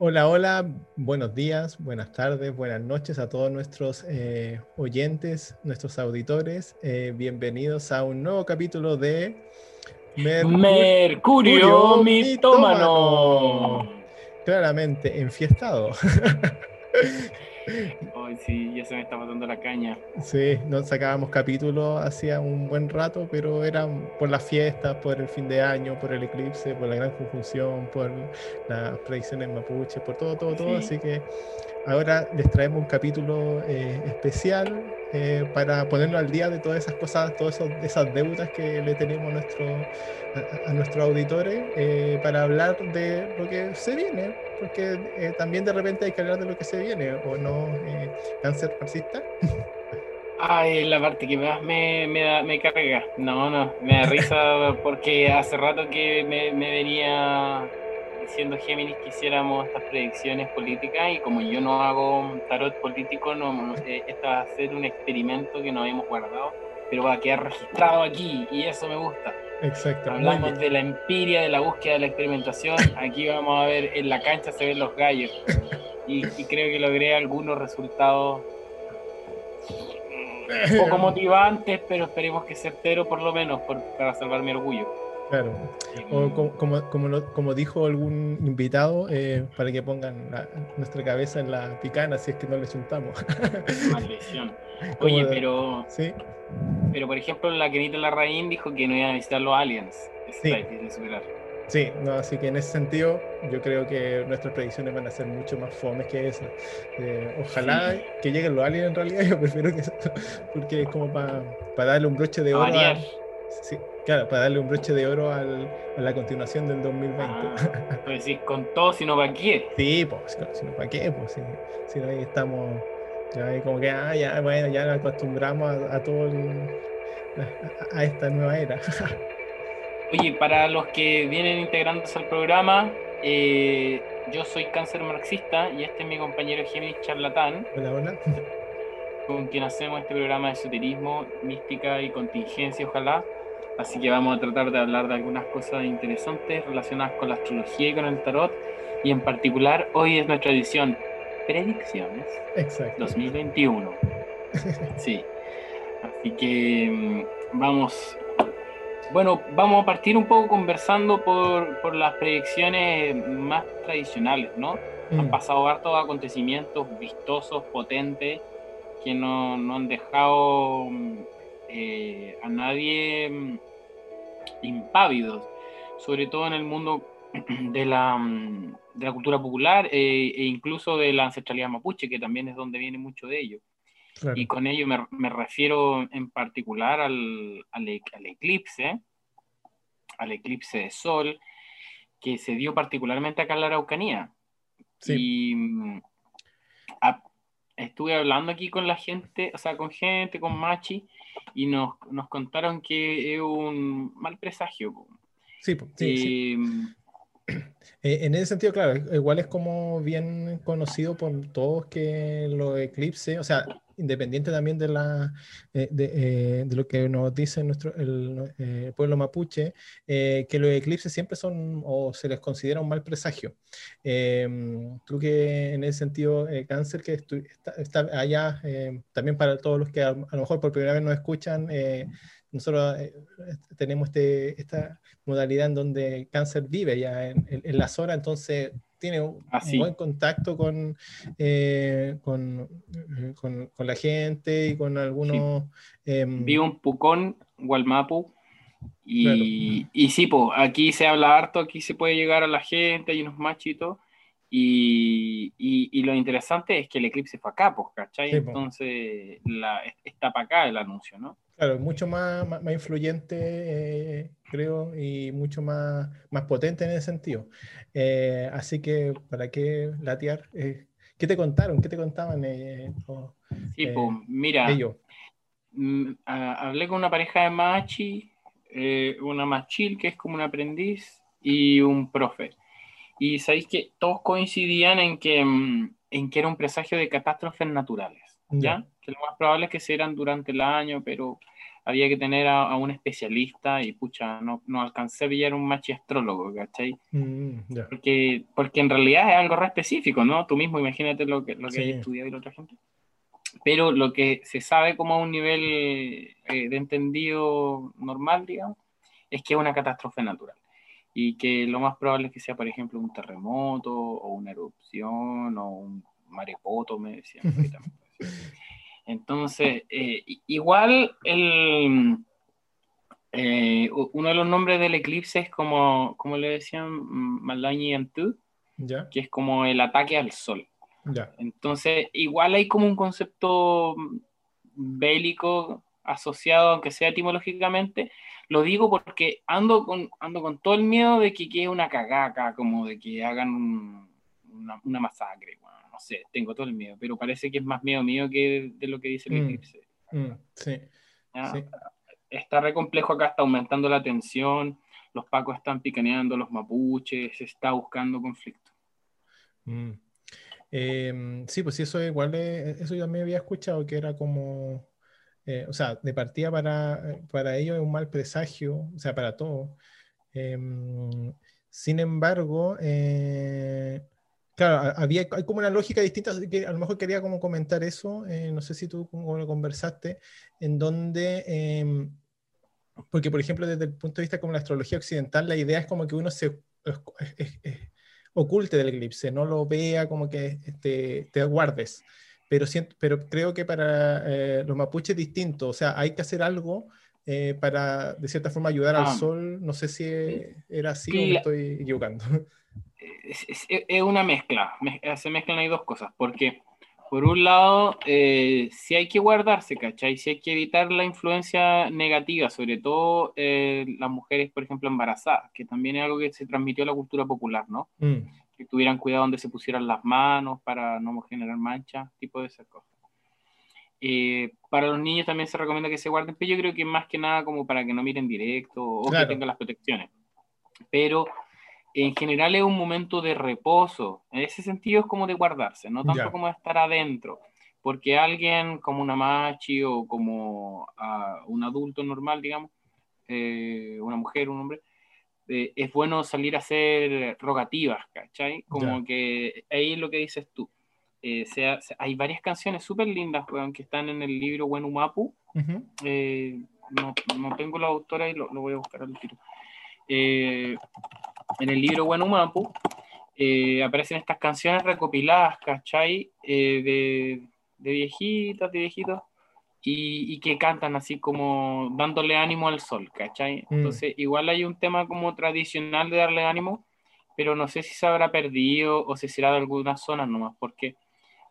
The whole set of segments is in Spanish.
Hola, hola, buenos días, buenas tardes, buenas noches a todos nuestros eh, oyentes, nuestros auditores. Eh, bienvenidos a un nuevo capítulo de Mercurio, mitómano. Claramente, enfiestado. Ay, sí, ya se me está matando la caña. Sí, nos sacábamos capítulos hacía un buen rato, pero eran por las fiestas, por el fin de año, por el eclipse, por la gran conjunción, por las predicciones mapuche, por todo, todo, todo. Así que ahora les traemos un capítulo eh, especial eh, para ponernos al día de todas esas cosas, todas esas deudas que le tenemos a, nuestro, a, nuestros auditores, eh, para hablar de lo que se viene, porque también de repente hay que hablar de lo que se viene, ¿o no, cáncer marxista? Ay, la parte que más me, me, da, me carga. No, no, me da risa porque hace rato que me, me venía siendo Géminis quisiéramos estas predicciones políticas y como yo no hago tarot político, no, eh, esta va a ser un experimento que nos hemos guardado, pero va a quedar registrado aquí y eso me gusta. Exacto. Hablamos de la empiria, de la búsqueda de la experimentación. Aquí vamos a ver, en la cancha se ven los gallos. Y, creo que logré algunos resultados poco motivantes, pero esperemos que certero por lo menos para salvar mi orgullo. Claro. O como, como, como, dijo algún invitado, eh, para que pongan nuestra cabeza en la picana si es que no le juntamos. Maldición. Oye, pero. Sí. Pero por ejemplo, la Kenita Larraín dijo que no iba a visitar los aliens. sí. Sí, no, así que en ese sentido yo creo que nuestras predicciones van a ser mucho más fomes que eso. Eh, ojalá que lleguen los aliens en realidad, yo prefiero que eso, porque es como para darle un broche de oro. A, sí, Claro, para darle un broche de oro al, a la continuación del 2020. Ah, pues sí, con todo, sino para qué. Sí, pues, si no para qué, pues, si, no ahí estamos, ya ahí como que, ah, ya, bueno, ya nos acostumbramos a, todo, a, esta nueva era. Oye, para los que vienen integrándose al programa, eh, yo soy cáncer marxista y este es mi compañero Géminis Charlatán. Hola, hola. Con quien hacemos este programa de esoterismo, mística y contingencia, ojalá. Así que vamos a tratar de hablar de algunas cosas interesantes relacionadas con la astrología y con el tarot. Y en particular, hoy es nuestra edición Predicciones Exacto. 2021. Sí. Así que mm, vamos. Bueno, vamos a partir un poco conversando por, por las predicciones más tradicionales, ¿no? Han mm. pasado hartos acontecimientos vistosos, potentes, que no, no han dejado mm, eh, a nadie impávidos, sobre todo en el mundo de la, de la cultura popular eh, e incluso de la ancestralidad mapuche, que también es donde viene mucho de ello. Y con ello me, me, refiero en particular al, al, eclipse, al eclipse de sol, que se dio particularmente acá en la Araucanía. Y mm, estuve hablando aquí con la gente, o sea, con gente, con Machi, y nos, nos contaron que es un mal presagio. Sí, sí, eh, en ese sentido, claro, igual es como bien conocido por todos que los eclipses, o sea, independiente también de, la, eh, eh, de, lo que nos dice nuestro, el eh, pueblo mapuche, que los eclipses siempre son o se les considera un mal presagio. Em, creo que en ese sentido, cáncer que está, allá, también para todos los que a, lo mejor por primera vez nos escuchan, nosotros tenemos este, esta modalidad en donde cáncer vive ya en, en la zona, entonces tiene un, buen contacto con, eh, con, con, con, la gente y con algunos... Sí. Em, Vivo en Pucón, Gualmapu, y, y sí, pues aquí se habla harto, aquí se puede llegar a la gente, hay unos machitos, y, y, y, lo interesante es que el eclipse fue acá, pues, ¿cachai? Entonces la, está para acá el anuncio, ¿no? Claro, mucho más, más, influyente, eh, creo, y mucho más, más potente en ese sentido. Eh, así que, ¿para qué latear? Eh, ¿Qué te contaron? ¿Qué te contaban? sí, pues, mira, mm, hablé con una pareja de machi, una machil que es como un aprendiz y un profe. Y sabéis que todos coincidían en que, mm, en que era un presagio de catástrofes naturales, ¿ya? que lo más probable es que se eran durante el año, pero había que tener a, un especialista y pucha, no, no alcancé a pillar un machiastrólogo, ¿cachai? Mm, porque, porque en realidad es algo re específico, ¿no? Tú mismo imagínate lo que, lo que hay estudiado y la otra gente. Pero lo que se sabe como a un nivel eh, de entendido normal, digamos, es que es una catástrofe natural y que lo más probable es que sea, por ejemplo, un terremoto o una erupción o un marepoto, me decían. Entonces, eh, igual el, eh, uno de los nombres del eclipse es como, como le decían, Malañi Antu, que es como el ataque al sol. Entonces, igual hay como un concepto bélico asociado, aunque sea etimológicamente. Lo digo porque ando con, ando con todo el miedo de que quede una cagaca, como de que hagan una, masacre no sé, tengo todo el miedo, pero parece que es más miedo mío que de lo que dice el mm, eclipse. Mm, sí, Está re complejo acá, está aumentando la tensión, los pacos están picaneando, los mapuches, se está buscando conflicto. Mm. Em, sí, pues sí, eso igual, eso ya me había escuchado, que era como, eh, o sea, de partida para, para ellos es un mal presagio, o sea, para todos. Em, sin embargo, eh, Claro, había, hay como una lógica distinta, que a lo mejor quería como comentar eso, eh, no sé si tú como lo conversaste, en donde, em, porque por ejemplo desde el punto de vista como la astrología occidental, la idea es como que uno se oculte del eclipse, no lo vea como que este, te guardes, pero, siento, pero creo que para eh, los mapuches es distinto, o sea, hay que hacer algo eh, para de cierta forma ayudar al ah. sol, no sé si era así o me estoy equivocando es, una mezcla, se mezclan ahí dos cosas, porque por un lado, eh, si hay que guardarse, ¿cachai? Si hay que evitar la influencia negativa, sobre todo eh, las mujeres, por ejemplo, embarazadas, que también es algo que se transmitió a la cultura popular, ¿no? Mm. Que tuvieran cuidado donde se pusieran las manos para no generar manchas, tipo de esas cosas. Eh, para los niños también se recomienda que se guarden, pero yo creo que más que nada como para que no miren directo o que tengan las protecciones. Pero en general es un momento de reposo. En ese sentido es como de guardarse, no tanto como de estar adentro. Porque alguien como una machi o como uh, un adulto normal, digamos, eh, una mujer, un hombre, eh, es bueno salir a hacer rogativas, ¿cachai? Como que ahí es lo que dices tú. Eh, sea, hay varias canciones súper lindas que están en el libro Wenumapu. no, no, tengo la autora y lo, lo voy a buscar al tiro en el libro Guanumapu, eh, aparecen estas canciones recopiladas, ¿cachai? Eh, de, de, viejitas, de viejitos, y, que cantan así como dándole ánimo al sol, ¿cachai? Mm. Entonces, igual hay un tema como tradicional de darle ánimo, pero no sé si se habrá perdido o si será de algunas zonas nomás, porque,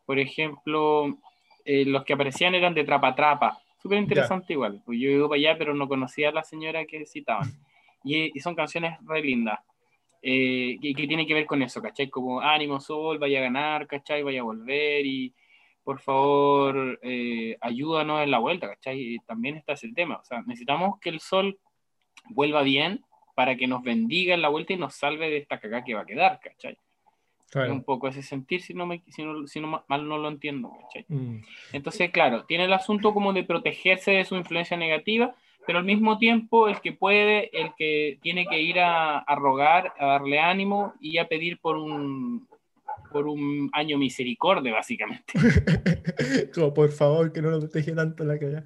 por ejemplo, eh, los que aparecían eran de Trapa Trapa, súper interesante igual, pues yo iba para allá, pero no conocía a la señora que citaban, y, y son canciones re lindas eh, que, tiene que ver con eso, ¿cachai? Como ánimo, sol, vaya a ganar, ¿cachai? Vaya a volver y por favor eh, ayúdanos en la vuelta, ¿cachai? también está ese tema, o sea, necesitamos que el sol vuelva bien para que nos bendiga en la vuelta y nos salve de esta cagada que va a quedar, ¿cachai? Un poco ese sentir, si no, me, si no, si no mal no lo entiendo, ¿cachai? Mm. Entonces, claro, tiene el asunto como de protegerse de su influencia negativa, pero al mismo tiempo el que puede, el que tiene que ir a, rogar, a darle ánimo y a pedir por un, por un año misericordia, básicamente. Como por favor, que no nos deje tanto la cara.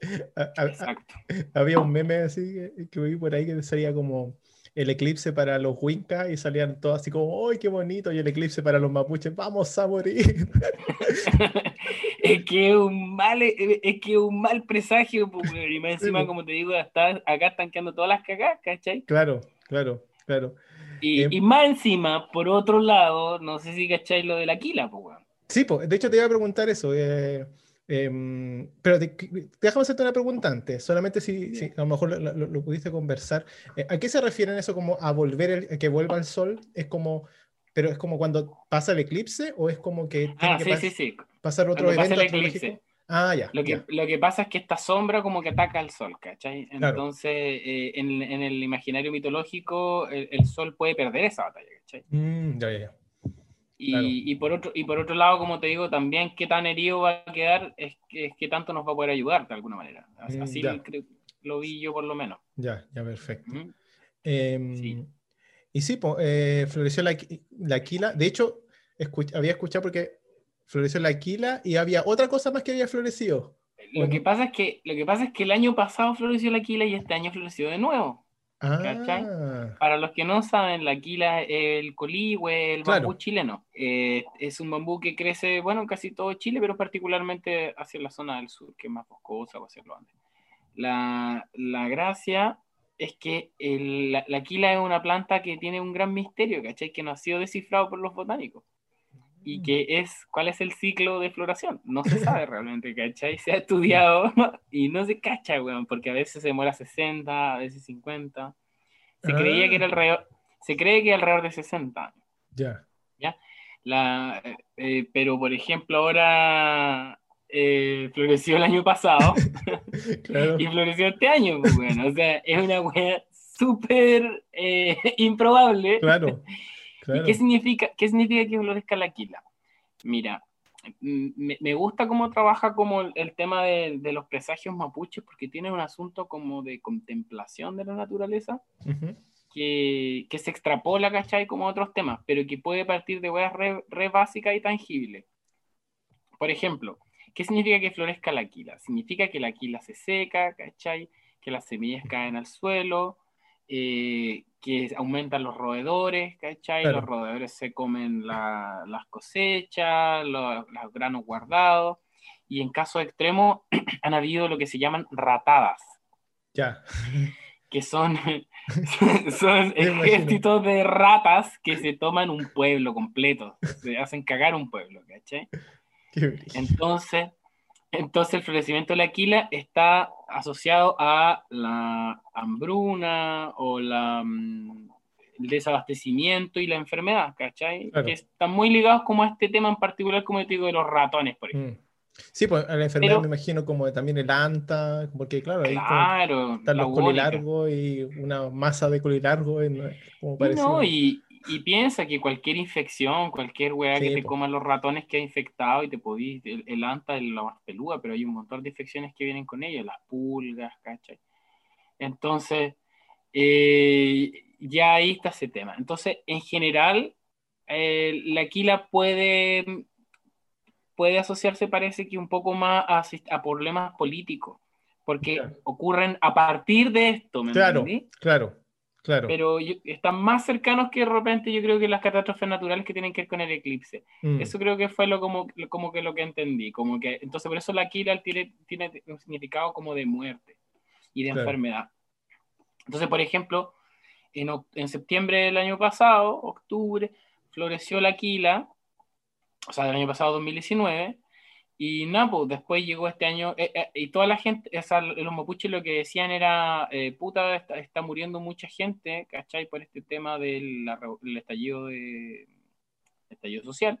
Exacto. Había un meme así que, vi por ahí que sería como el eclipse para los Wincas y salían todos así como, ¡ay, qué bonito! Y el eclipse para los mapuches, ¡vamos a morir! es que es un mal, es que un mal presagio, y más encima, como te digo, acá están quedando todas las cagadas, ¿cachai? Claro, claro, claro. Y, em, y, más encima, por otro lado, no sé si cacháis lo de la quila, pues, Sí, pues, de hecho te iba a preguntar eso. Eh, em, pero déjame hacerte una pregunta antes, solamente si, si a lo mejor lo, pudiste conversar. Eh, ¿A qué se refieren eso como a volver, el, que vuelva el sol? ¿Es como pero es como cuando pasa el eclipse o es como que tiene ah, que sí, sí, pasar otro evento eclipse. Ah, ya. Lo que, lo que pasa es que esta sombra como que ataca al sol, ¿cachai? Entonces, eh, en, en, el imaginario mitológico, el, sol puede perder esa batalla, ¿cachai? Mm, ya, ya, ya. Y, por otro, y por otro lado, como te digo, también qué tan herido va a quedar es que, es tanto nos va a poder ayudar de alguna manera. Mm, así lo, vi yo por lo menos. Ya, ya, perfecto. Em, y sí, eh, floreció la, la, aquila. De hecho, había escuchado porque floreció la aquila y había otra cosa más que había florecido. Lo, que pasa es que, lo que pasa es que el año pasado floreció la aquila y este año floreció de nuevo. Ah. Para los que no saben, la aquila, el coligüe, el bambú chileno, eh, es un bambú que crece, bueno, en casi todo Chile, pero particularmente hacia la zona del sur, que es más boscosa o hacia lo antes. La, la gracia es que la, la, aquila es una planta que tiene un gran misterio, ¿cachai? Que no ha sido descifrado por los botánicos. Y mm. que es, ¿cuál es el ciclo de floración? No se sabe realmente, ¿cachai? Se ha estudiado y no se cacha, weón, porque a veces se demora 60, a veces 50. Se creía que era ah. alrededor, se cree que alrededor de 60 años. Ya. ¿Ya? La, eh, pero, por ejemplo, ahora eh, floreció el año pasado y floreció este año, pues, bueno, o sea, es una wea súper eh, improbable. Claro, ¿Y qué significa, qué significa que florezca la aquila? Mira, me, me, gusta cómo trabaja como el, tema de, de, los presagios mapuches porque tiene un asunto como de contemplación de la naturaleza que, que, se extrapola, ¿cachai? Como otros temas, pero que puede partir de weas re, re básicas y tangibles. Por ejemplo, ¿Qué significa que florezca la aquila? Significa que la aquila se seca, ¿cachai? Que las semillas caen al suelo, eh, que aumentan los roedores, ¿cachai? Los roedores se comen las cosechas, los, granos guardados, y en caso extremo han habido lo que se llaman ratadas. Ya. Que son, son ejércitos de ratas que se toman un pueblo completo, se hacen cagar un pueblo, ¿cachai? Entonces, entonces el florecimiento de la aquila está asociado a la hambruna o la, mm, el desabastecimiento y la enfermedad, ¿cachai? Que están muy ligados como a este tema en particular, como te digo, de los ratones, por ejemplo. Mm. Sí, pues a la enfermedad me imagino como también el anta, porque claro, ahí están los colilargos y una masa de colilargos, como parece. No, y, y piensa que cualquier infección, cualquier weá que te coman los ratones que ha infectado y te podís, el, anta es la más pero hay un montón de infecciones que vienen con ellos, las pulgas, ¿cachai? Entonces, eh, ya ahí está ese tema. Entonces, en general, eh, la aquila puede, puede asociarse, parece que un poco más a, problemas políticos, porque ocurren a partir de esto, ¿me Claro, claro. Claro. Pero están más cercanos que de repente yo creo que las catástrofes naturales que tienen que ver con el eclipse. Mm. Eso creo que fue lo como, como que lo que entendí. Como que, entonces por eso la Kira tiene, tiene un significado como de muerte y de enfermedad. Entonces, por ejemplo, en, en, septiembre del año pasado, octubre, floreció la Aquila, o sea, del año pasado 2019, y nada, pues después llegó este año, eh, eh, y toda la gente, o sea, los mapuches lo que decían era, eh, puta, está, muriendo mucha gente, ¿cachai? Por este tema del estallido, de, estallido social.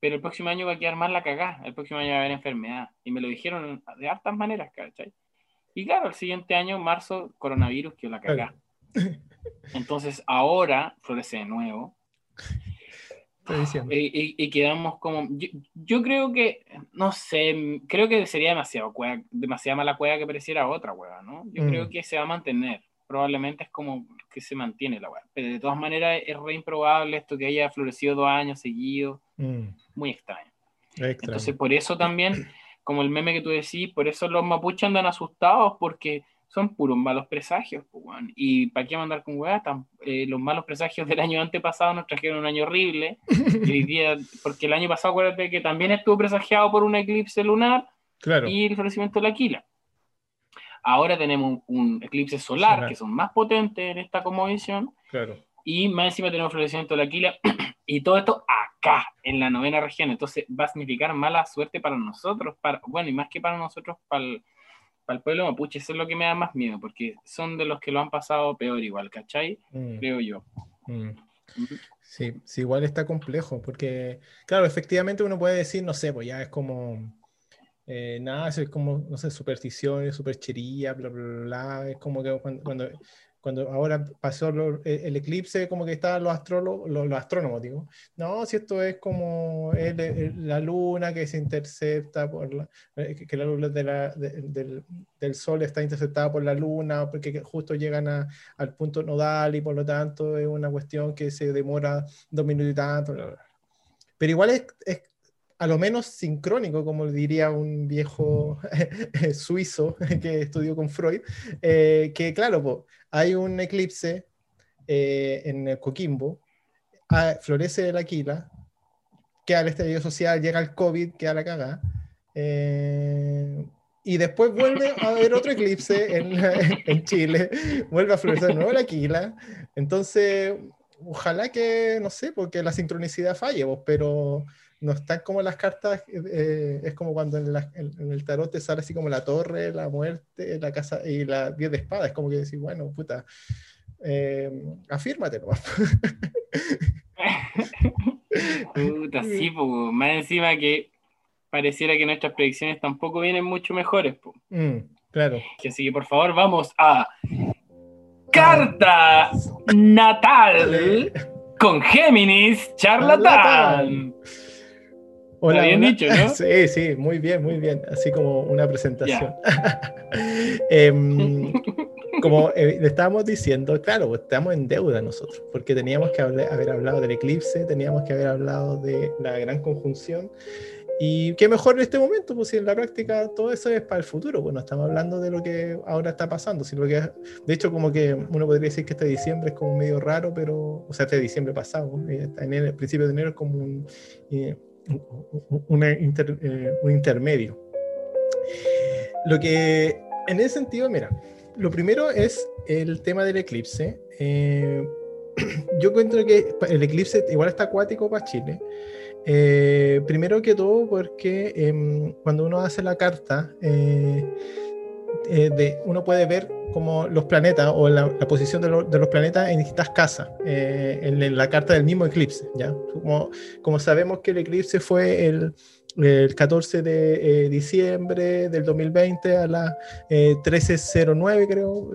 Pero el próximo año va a quedar más la cagada, el próximo año va a haber enfermedad. Y me lo dijeron de hartas maneras, ¿cachai? Y claro, el siguiente año, marzo, coronavirus, que la cagada. Entonces ahora florece de nuevo. Y, quedamos como. Yo, creo que. No sé. Creo que sería demasiado cueva, demasiada mala cueva que pareciera otra cueva, ¿no? Yo creo mm. que se va a mantener. Probablemente es como que se mantiene la cueva. Pero de todas maneras es re improbable esto que haya florecido dos años seguidos. Mm. Muy extraño. Entonces, por eso también, como el meme que tú decís, por eso los mapuches andan asustados porque son puros malos presagios, Y para qué mandar con weá, eh, los malos presagios del año antepasado nos trajeron un año horrible. porque el año pasado, acuérdate que también estuvo presagiado por un eclipse lunar y el florecimiento de la Aquila. Ahora tenemos un, eclipse solar, que son más potentes en esta conmovisión. Claro. Y más encima tenemos florecimiento de la Aquila. y todo esto acá, en la novena región. Entonces va a significar mala suerte para nosotros. Para, bueno, y más que para nosotros, para el para el pueblo mapuche, eso es lo que me da más miedo, porque son de los que lo han pasado peor igual, ¿cachai? Mm. Creo yo. Mm. Sí, sí, igual está complejo, porque, claro, efectivamente uno puede decir, no sé, pues ya es como, eh, nada, es como, no sé, supersticiones, superchería, bla, bla, bla, es como que cuando, cuando ahora pasó e, el eclipse, como que estaban los astrólogos, los, astrónomos, digo, no, si esto es como la luna que se intercepta por la, eh, que la luz de la, del, del, sol está interceptada por la luna, porque justo llegan a, al punto nodal y por lo tanto es una cuestión que se demora dos minutos y tanto. Pero igual es, es a lo menos sincrónico, como diría un viejo suizo que estudió con Freud, eh, que claro, hay un eclipse eh, en Coquimbo, ah, florece el aquila, queda el estallido social, llega el COVID, queda la cagada, eh, y después vuelve a haber otro eclipse en, en Chile, vuelve a florecer de nuevo el aquila, entonces ojalá que, no sé, porque la sincronicidad falle, pero no están como las cartas, eh, es como cuando en, el tarot te sale así como la torre, la muerte, la casa y la 10 de espada, es como que decir, bueno, puta, eh, afírmate puta, sí, más encima que pareciera que nuestras predicciones tampoco vienen mucho mejores. Mm, claro. Así que por favor vamos a carta natal con Géminis charlatán. Hola, bien dicho, ¿no? Sí, sí, muy bien, muy bien. Así como una presentación. Em, como eh, le estábamos diciendo, claro, pues, estamos en deuda nosotros, porque teníamos que haber hablado del eclipse, teníamos que haber hablado de la gran conjunción. Y qué mejor en este momento, pues si en la práctica todo eso es para el futuro, bueno, estamos hablando de lo que ahora está pasando, sino que, de hecho, como que uno podría decir que este diciembre es como medio raro, pero, o sea, este diciembre pasado, eh, en el principio de enero es como un, eh, eh, un intermedio. Lo que en ese sentido, mira, lo primero es el tema del eclipse. Eh, yo encuentro que el eclipse igual está acuático para Chile. Eh, primero que todo porque em, cuando uno hace la carta, de, uno puede ver como los planetas o la, posición de, de, los planetas en distintas casas, eh, en, la carta del mismo eclipse. ¿ya? Como, como sabemos que el eclipse fue el, el 14 de eh, diciembre del 2020 a las 13.09, eh, creo.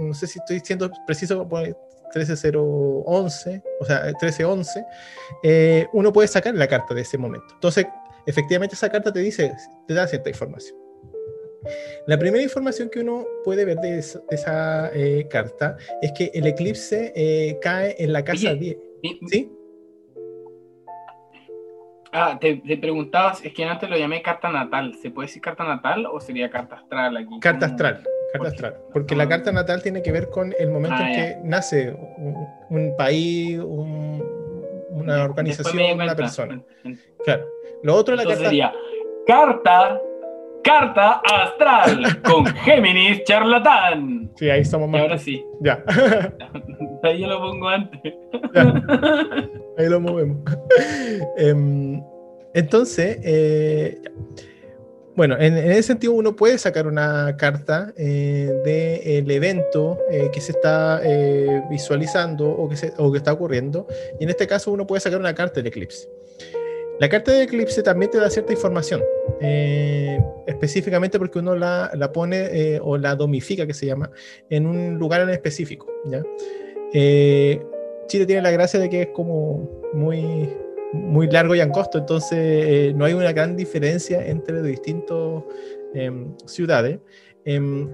No sé si estoy siendo preciso, 13.011, o sea, 13.11, uno puede sacar la carta de ese momento. Entonces, efectivamente esa carta te dice, te da cierta información. La primera información que uno puede ver de, esa, eh, carta es que el eclipse eh, cae en la casa 10. ¿Sí? Ah, te, preguntabas, es que antes lo llamé carta natal. ¿Se puede decir carta natal o sería carta astral aquí? Carta astral, carta astral. Porque la carta natal tiene que ver con el momento en ah, que nace un, país, una organización, una persona. Claro. Lo otro es la carta. Sería carta Carta Astral con Géminis Charlatán. Sí, ahí estamos más. Y ahora sí. Ya. ahí yo lo pongo antes. Ahí lo movemos. Em, entonces, eh, bueno, en, ese sentido uno puede sacar una carta eh, del evento eh, que se está visualizando o que, o que está ocurriendo. Y en este caso uno puede sacar una carta del eclipse. La carta de eclipse también te da cierta información, eh, específicamente porque uno la, pone eh, o la domifica, que se llama, en un lugar en específico. ¿ya? Eh, Chile tiene la gracia de que es como muy, muy largo y angosto, entonces no hay una gran diferencia entre distintas em, ciudades. Em,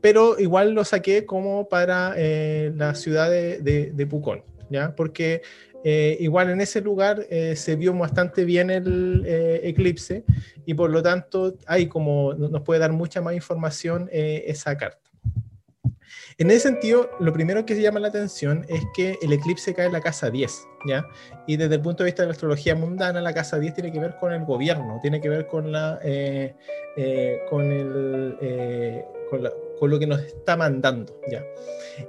pero igual lo saqué como para la ciudad de, de, de Pucón, ¿ya? porque eh, igual en ese lugar eh, se vio bastante bien el eh, eclipse y por lo tanto hay como nos puede dar mucha más información esa carta. En ese sentido, lo primero que se llama la atención es que el eclipse cae en la casa 10, ¿ya? Y desde el punto de vista de la astrología mundana, la casa 10 tiene que ver con el gobierno, tiene que ver con la, con el, con la con lo que nos está mandando, ¿ya?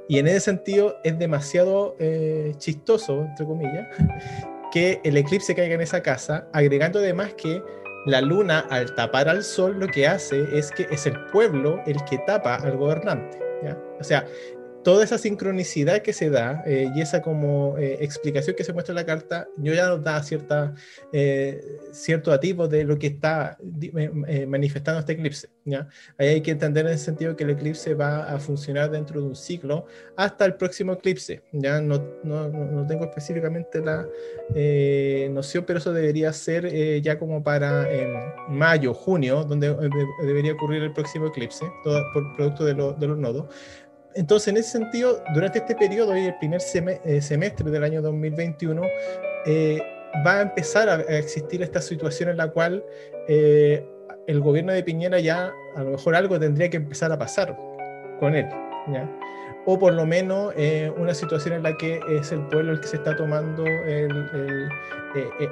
Y en ese sentido es demasiado eh, chistoso, entre comillas, que el eclipse caiga en esa casa, agregando además que la luna al tapar al sol lo que hace es que es el pueblo el que tapa al gobernante, ¿ya? O sea, toda esa sincronicidad que se da eh, y esa como eh, explicación que se muestra en la carta, yo ya nos da cierta, eh, cierto atisbo de lo que está manifestando este eclipse. ¿ya? Ahí hay que entender en el sentido que el eclipse va a funcionar dentro de un ciclo hasta el próximo eclipse. Ya no, no, no tengo específicamente la noción, pero eso debería ser ya como para mayo, junio, donde debería ocurrir el próximo eclipse, todo por producto de, de los nodos. Entonces, en ese sentido, durante este periodo y el primer eh, semestre del año 2021, eh, va a empezar a, existir esta situación en la cual eh, el gobierno de Piñera ya a lo mejor algo tendría que empezar a pasar con él, ¿ya? o por lo menos una situación en la que es el pueblo el que se está tomando el,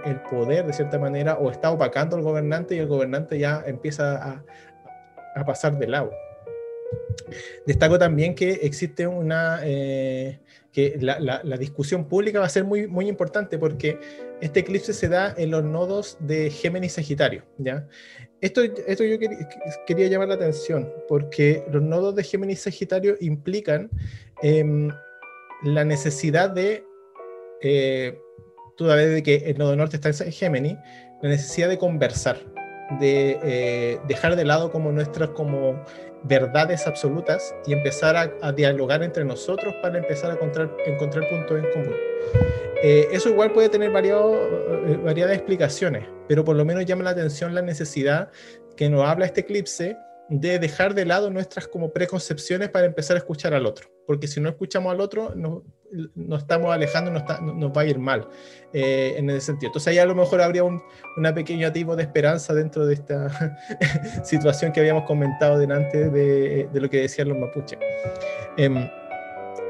el, poder de cierta manera o está opacando al gobernante y el gobernante ya empieza a, a pasar de lado. Destaco también que existe una, eh, que la, discusión pública va a ser muy, muy importante porque este eclipse se da en los nodos de Géminis Sagitario, ¿ya? Esto, esto yo quería, llamar la atención porque los nodos de Géminis Sagitario implican em, la necesidad de, eh, toda vez de que el nodo norte está en Géminis, la necesidad de conversar, de eh, dejar de lado como nuestras como verdades absolutas y empezar a, dialogar entre nosotros para empezar a encontrar, encontrar puntos en común. Eh, eso igual puede tener variado, eh, variadas explicaciones, pero por lo menos llama la atención la necesidad que nos habla este eclipse de dejar de lado nuestras como preconcepciones para empezar a escuchar al otro, porque si no escuchamos al otro, nos, estamos alejando, nos, nos, va a ir mal eh, en ese sentido. Entonces ahí a lo mejor habría un una pequeña tipo de esperanza dentro de esta situación que habíamos comentado delante de, de lo que decían los mapuches. Em,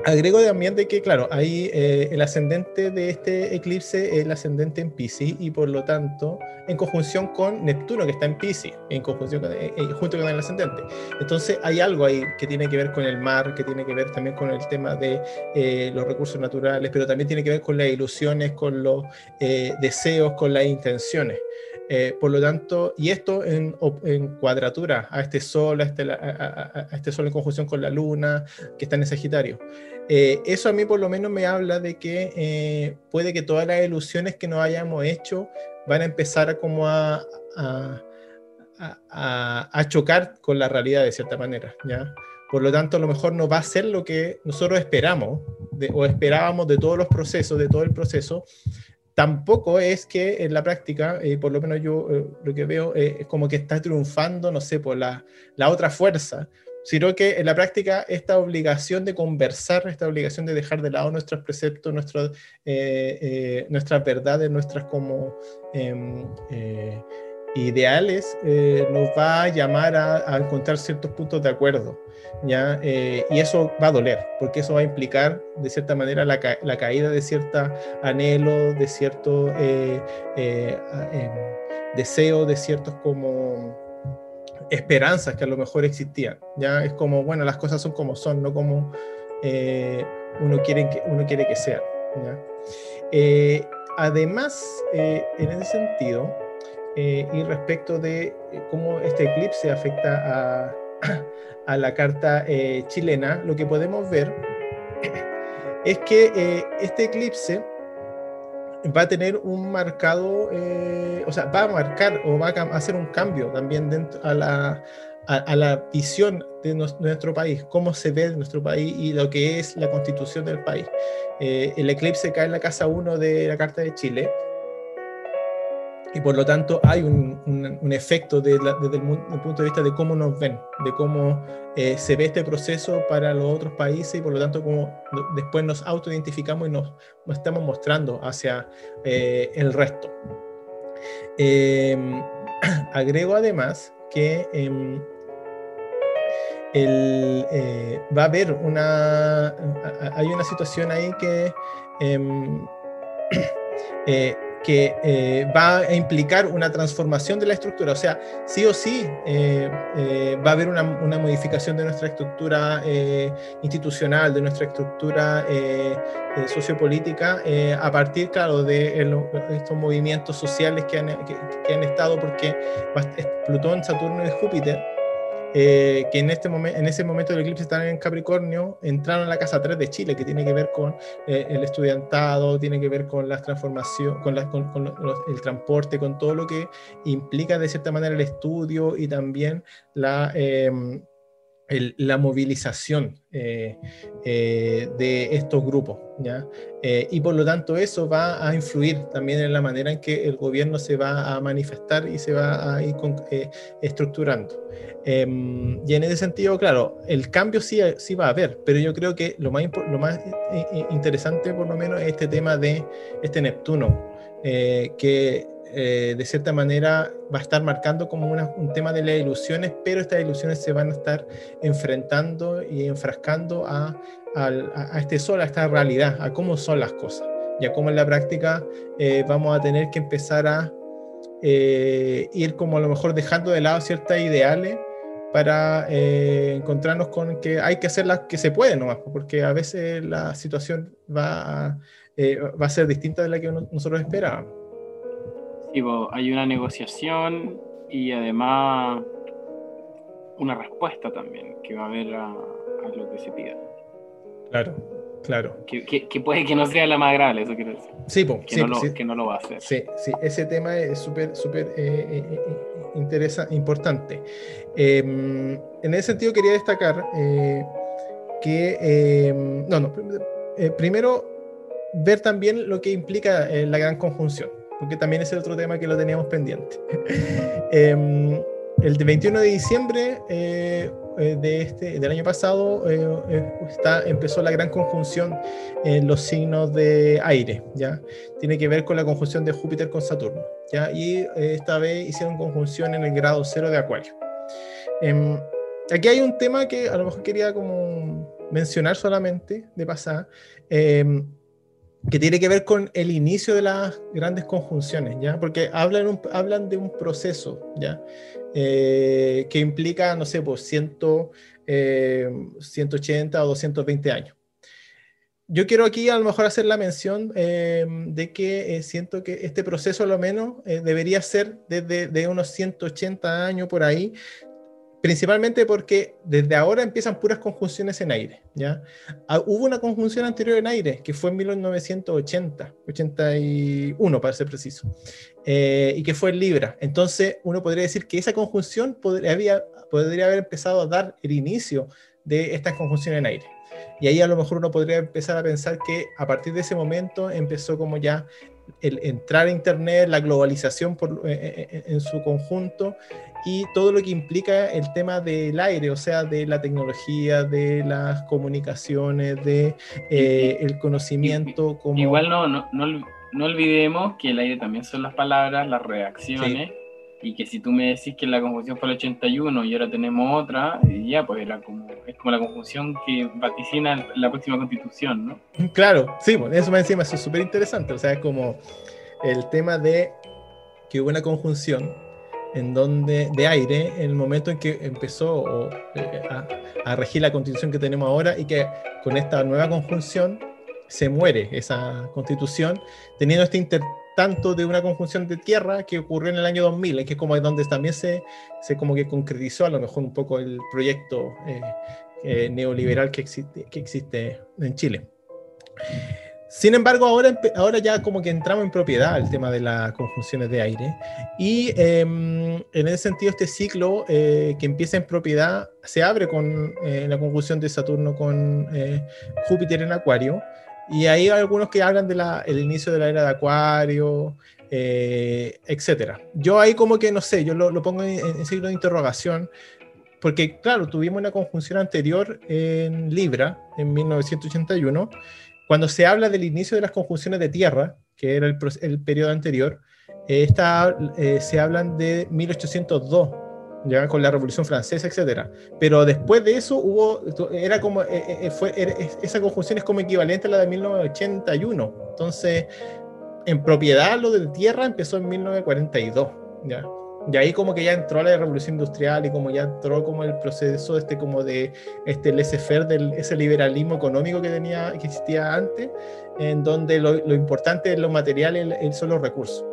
Agrego también de que, claro, ahí eh, el ascendente de este eclipse es el ascendente en Pisces y por lo tanto en conjunción con Neptuno que está en Pisces, en conjunción eh, eh, junto con el ascendente. Entonces hay algo ahí que tiene que ver con el mar, que tiene que ver también con el tema de los recursos naturales, pero también tiene que ver con las ilusiones, con los deseos, con las intenciones. Eh, por lo tanto, y esto en, cuadratura a este sol, a este, a, este, sol en conjunción con la luna, que está en Sagitario. Eh, eso a mí por lo menos me habla de que eh, puede que todas las ilusiones que nos hayamos hecho van a empezar a como a, a, chocar con la realidad de cierta manera, ¿ya? Por lo tanto, a lo mejor no va a ser lo que nosotros esperamos o esperábamos de todos los procesos, de todo el proceso, tampoco es que en la práctica, eh, por lo menos yo eh, lo que veo eh, es como que está triunfando, no sé, por la, la, otra fuerza, sino que en la práctica esta obligación de conversar, esta obligación de dejar de lado nuestros preceptos, nuestras verdades, nuestras como ideales, nos va a llamar a, encontrar ciertos puntos de acuerdo. ¿ya? Eh, y eso va a doler, porque eso va a implicar, de cierta manera, la, la caída de cierto anhelo, de cierto eh, eh, em, deseo, de ciertos como esperanzas que a lo mejor existían. ¿ya? Es como, bueno, las cosas son como son, no como uno, quiere que, uno quiere que sean. además, en ese sentido, y respecto de cómo este eclipse afecta a, la carta eh, chilena, lo que podemos ver es que eh, este eclipse va a tener un marcado, eh, o sea, va a marcar o va a hacer un cambio también dentro a la, a, la visión de nuestro país, cómo se ve nuestro país y lo que es la constitución del país. el eclipse cae en la casa 1 de la Carta de Chile y por lo tanto hay un, un, efecto desde el, punto de vista de cómo nos ven, de cómo eh, se ve este proceso para los otros países y por lo tanto cómo después nos autoidentificamos y nos, estamos mostrando hacia eh, el resto. Em, agrego además que em, el, eh, va a haber una, hay una situación ahí que em, que eh, va a implicar una transformación de la estructura. O sea, sí o sí eh, eh, va a haber una, una, modificación de nuestra estructura institucional, de nuestra estructura sociopolítica, a partir, claro, de estos movimientos sociales que han, que, han estado, porque Plutón, Saturno y Júpiter eh, que en, este momento, en ese momento del eclipse están en Capricornio, entraron a la casa 3 de Chile, que tiene que ver con eh, el estudiantado, tiene que ver con la transformación, con, con, el transporte, con todo lo que implica de cierta manera el estudio y también la... Em, la movilización eh, eh, de estos grupos. ¿ya? Eh, y por lo tanto eso va a influir también en la manera en que el gobierno se va a manifestar y se va a ir estructurando. Em, y en ese sentido, claro, el cambio sí, sí va a haber, pero yo creo que lo más, lo más interesante por lo menos es este tema de este Neptuno, que eh, de cierta manera va a estar marcando como un tema de las ilusiones, pero estas ilusiones se van a estar enfrentando y enfrascando a, este sol, a esta realidad, a cómo son las cosas. Ya como en la práctica eh, vamos a tener que empezar a eh, ir como a lo mejor dejando de lado ciertas ideales para encontrarnos con que hay que hacer las que se puede nomás, porque a veces la situación va a, va a ser distinta de la que nosotros esperábamos hay una negociación y además una respuesta también que va a haber a, lo que se pida. Claro, claro. Que, puede que no sea la más grave, eso quiero decir. Sí, que, no lo, que no lo va a hacer. Sí, sí, ese tema es súper, súper eh, eh, eh importante. Em, en ese sentido quería destacar que, em, no, no, primero ver también lo que implica la gran conjunción porque también es el otro tema que lo teníamos pendiente. Em, el 21 de diciembre eh, eh, de este, del año pasado eh, está, empezó la gran conjunción en los signos de aire, ¿ya? Tiene que ver con la conjunción de Júpiter con Saturno, ¿ya? Y esta vez hicieron conjunción en el grado cero de Acuario. Em, aquí hay un tema que a lo mejor quería como mencionar solamente de pasada. Que tiene que ver con el inicio de las grandes conjunciones, ¿ya? Porque hablan, hablan de un proceso, ¿ya? Eh, que implica, no sé, pues 100, 180 eh, o 220 años. Yo quiero aquí a lo mejor hacer la mención eh, de que siento que este proceso a lo menos debería ser desde de unos 180 años por ahí, principalmente porque desde ahora empiezan puras conjunciones en aire. ¿ya? Ah, hubo una conjunción anterior en aire, que fue en 1980, 81 para ser preciso, eh, y que fue en Libra. Entonces uno podría decir que esa conjunción podría, había, podría haber empezado a dar el inicio de esta conjunción en aire. Y ahí a lo mejor uno podría empezar a pensar que a partir de ese momento empezó como ya el entrar a Internet, la globalización por, eh, eh, en su conjunto y todo lo que implica el tema del aire, o sea, de la tecnología, de las comunicaciones, de eh, el conocimiento. Como... Igual no, no, no, olvidemos que el aire también son las palabras, las reacciones. Y que si tú me decís que la conjunción fue el 81 y ahora tenemos otra, ya, pues era como, es como la conjunción que vaticina la próxima constitución, ¿no? Claro, sí, bueno, eso me encima, eso es súper interesante. O sea, es como el tema de que hubo una conjunción en donde, de aire en el momento en que empezó eh, a, regir la constitución que tenemos ahora y que con esta nueva conjunción se muere esa constitución, teniendo este intertanto de una conjunción de tierra que ocurrió en el año 2000, que es como donde también se, se como que concretizó a lo mejor un poco el proyecto eh, eh, neoliberal que existe, que existe en Chile. Sin embargo, ahora, ahora ya como que entramos en propiedad el tema de las conjunciones de aire. Y em, en ese sentido, este ciclo eh, que empieza en propiedad se abre con eh, la conjunción de Saturno con eh, Júpiter en Acuario. Y hay algunos que hablan del el inicio de la era de Acuario, etc. Yo ahí como que, no sé, yo lo, pongo en, en signo de interrogación, porque claro, tuvimos una conjunción anterior en Libra, en 1981 cuando se habla del inicio de las conjunciones de tierra, que era el, periodo anterior, eh, eh, se hablan de 1802, ya con la Revolución Francesa, etcétera. Pero después de eso hubo, era como, eh, fue, esa conjunción es como equivalente a la de 1981. Entonces, en propiedad lo de tierra empezó en 1942, ya. Y ahí como que ya entró la revolución industrial y como ya entró como el proceso este como de este laissez-faire, del ese liberalismo económico que tenía que existía antes, en donde lo, lo importante es lo material y son los recursos.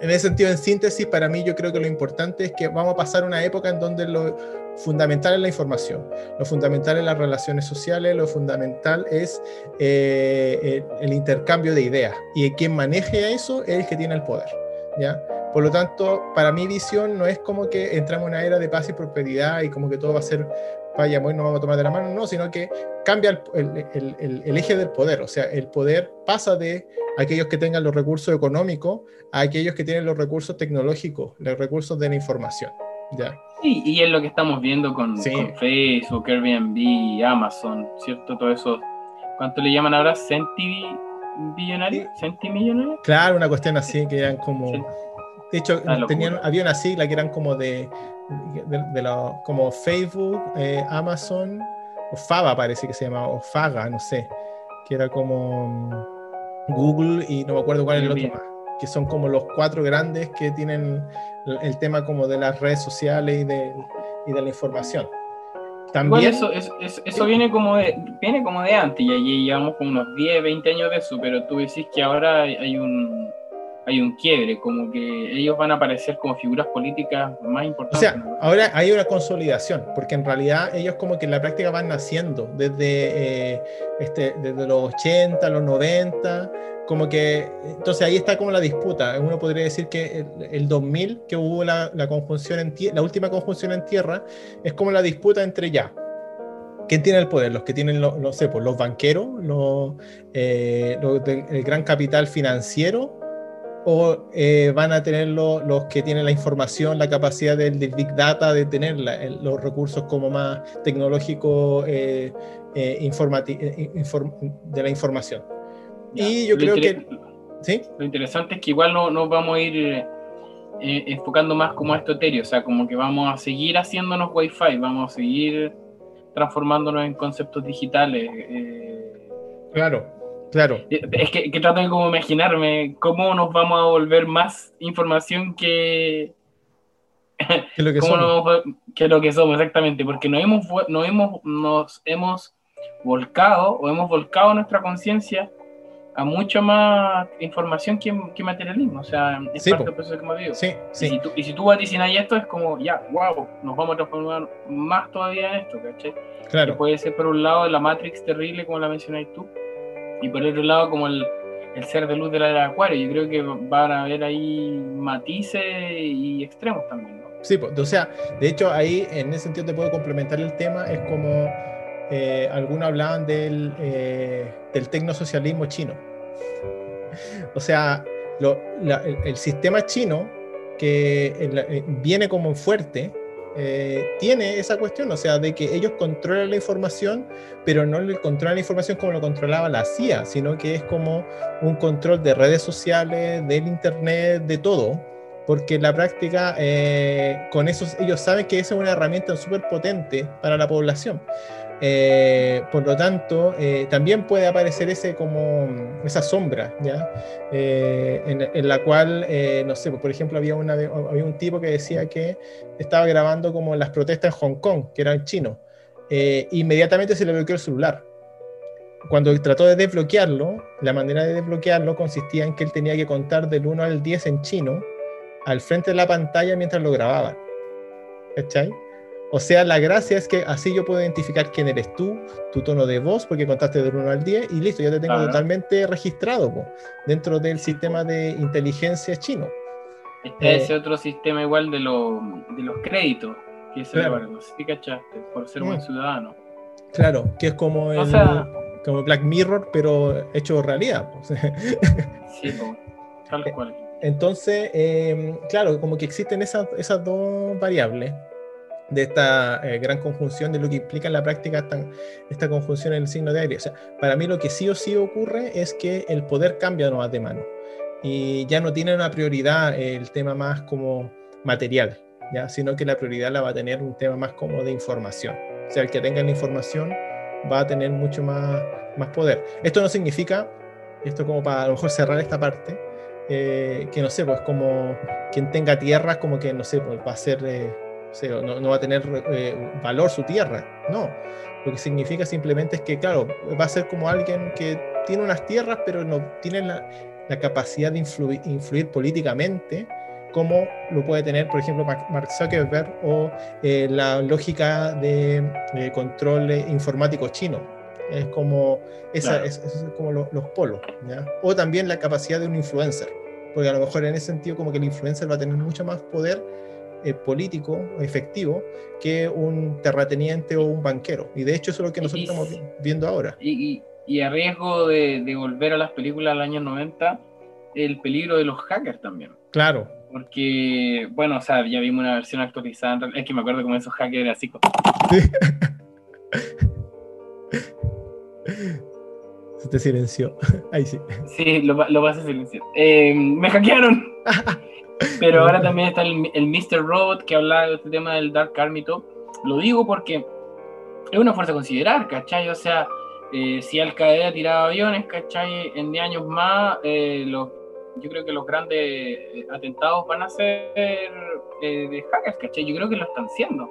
en ese sentido, en síntesis, para mí yo creo que lo importante es que vamos a pasar una época en donde lo fundamental es la información, lo fundamental es las relaciones sociales, lo fundamental es eh, el, intercambio de ideas y quien maneje eso es el que tiene el poder. ¿ya? Por lo tanto, para mi visión no es como que entramos en una era de paz y prosperidad y como que todo va a ser vaya, no vamos a tomar de la mano, no, sino que cambia el, el, el, eje del poder, o sea, el poder pasa de aquellos que tengan los recursos económicos a aquellos que tienen los recursos tecnológicos, los recursos de la información. ¿ya? Sí, y es lo que estamos viendo con, Facebook, Airbnb, Amazon, ¿cierto? Todo eso. ¿Cuánto le llaman ahora? ¿Centi billonario? ¿Centimillonario? Claro, una cuestión así, que eran como... De hecho, tenían, había una sigla que eran como de, de, como Facebook, eh, Amazon, o Fava parece que se llamaba, o Faga, no sé, que era como Google y no me acuerdo cuál es el otro más, que son como los cuatro grandes que tienen el tema como de las redes sociales y de, y de la información. También, eso, eso, viene, como de, viene como de antes, y allí llevamos como unos 10, 20 años de eso, pero tú decís que ahora hay un, hay un quiebre, como que ellos van a aparecer como figuras políticas más importantes. O sea, ahora hay una consolidación, porque en realidad ellos como que en la práctica van naciendo desde, eh, este, desde los 80, los 90, como que, entonces ahí está como la disputa. Uno podría decir que el, 2000, que hubo la, la conjunción en la última conjunción en tierra, es como la disputa entre ya, ¿Quién tiene el poder? Los que tienen, los, no sé, pues, los banqueros, los, eh, el gran capital financiero o eh, van a tener los que tienen la información, la capacidad del, Big Data de tener los recursos como más tecnológicos eh, eh, de la información. y yo creo que... ¿sí? Lo interesante es que igual no, no vamos a ir enfocando más como a esto etéreo, o sea, como que vamos a seguir haciéndonos Wi-Fi, vamos a seguir transformándonos en conceptos digitales. claro. Claro. Es que, trato de como imaginarme cómo nos vamos a volver más información que, que lo que somos. que lo que somos, exactamente, porque nos hemos, nos hemos, nos hemos volcado o hemos volcado nuestra conciencia a mucha más información que, que, materialismo. O sea, es parte del proceso que me digo. Sí, sí. Y, si tú, y si tú vaticinas esto, es como, ya, wow, nos vamos a transformar más todavía en esto, ¿cachai? Claro. puede ser por un lado la Matrix terrible, como la mencionáis tú, y por otro lado como el, el ser de luz de la acuario. Yo creo que van a haber ahí matices y extremos también. ¿no? Sí, pues, o sea, de hecho ahí en ese sentido te puedo complementar el tema, es como eh, algunos hablaban del, eh, del tecnosocialismo chino. O sea, lo, el, sistema chino que eh, viene como fuerte, eh, tiene esa cuestión, o sea, de que ellos controlan la información, pero no le controlan la información como lo controlaba la CIA, sino que es como un control de redes sociales, del Internet, de todo, porque en la práctica eh, con eso ellos saben que esa es una herramienta súper potente para la población. Eh, por lo tanto, eh, también puede aparecer ese como esa sombra, ¿ya? Eh, en, la cual, no sé, por ejemplo, había, un tipo que decía que estaba grabando como las protestas en Hong Kong, que eran chinos. inmediatamente se le bloqueó el celular. Cuando trató de desbloquearlo, la manera de desbloquearlo consistía en que él tenía que contar del 1 al 10 en chino al frente de la pantalla mientras lo grababa. ¿Cachai? O sea, la gracia es que así yo puedo identificar quién eres tú, tu tono de voz, porque contaste del 1 al 10 y listo, ya te tengo totalmente registrado dentro del sistema de inteligencia chino. Está ese otro sistema igual de, de los créditos, que es claro. sí cachaste, por ser buen mm. ciudadano. Claro, que es como el, como Black Mirror, pero hecho realidad. sí, tal cual. Entonces, em, claro, como que existen esas, esas dos variables de esta eh, gran conjunción de lo que implica en la práctica esta, esta, conjunción en el signo de aire. O sea, para mí lo que sí o sí ocurre es que el poder cambia de mano y ya no tiene una prioridad el tema más como material, ¿ya? sino que la prioridad la va a tener un tema más como de información. O sea, el que tenga la información va a tener mucho más, más poder. Esto no significa, esto como para a lo mejor cerrar esta parte, eh, que no sé, pues como quien tenga tierras, como que no sé, pues va a ser... Eh, no, va a tener eh, valor su tierra, no. Lo que significa simplemente es que, claro, va a ser como alguien que tiene unas tierras, pero no tiene la, la capacidad de influir, políticamente como lo puede tener, por ejemplo, Mark Zuckerberg o eh, la lógica de, control informático chino. Es como, esa, es, como los polos. O también la capacidad de un influencer, porque a lo mejor en ese sentido como que el influencer va a tener mucho más poder eh, político efectivo que un terrateniente o un banquero. Y de hecho eso es lo que nosotros estamos viendo ahora. Y, y, a riesgo de, de, volver a las películas del año 90, el peligro de los hackers también. Claro. Porque, bueno, o sea, ya vimos una versión actualizada. Es que me acuerdo como esos hackers así. Se te silenció. Ahí sí. Sí, lo, lo vas a silenciar. Eh, me hackearon. Pero ahora también está el, el, Mr. Robot que habla de este tema del Dark Army Lo digo porque es una fuerza a considerar, ¿cachai? O sea, eh, si Al Qaeda tiraba aviones, ¿cachai? En 10 años más, eh, yo creo que los grandes eh, atentados van a ser de hackers, ¿cachai? Yo creo que lo están haciendo.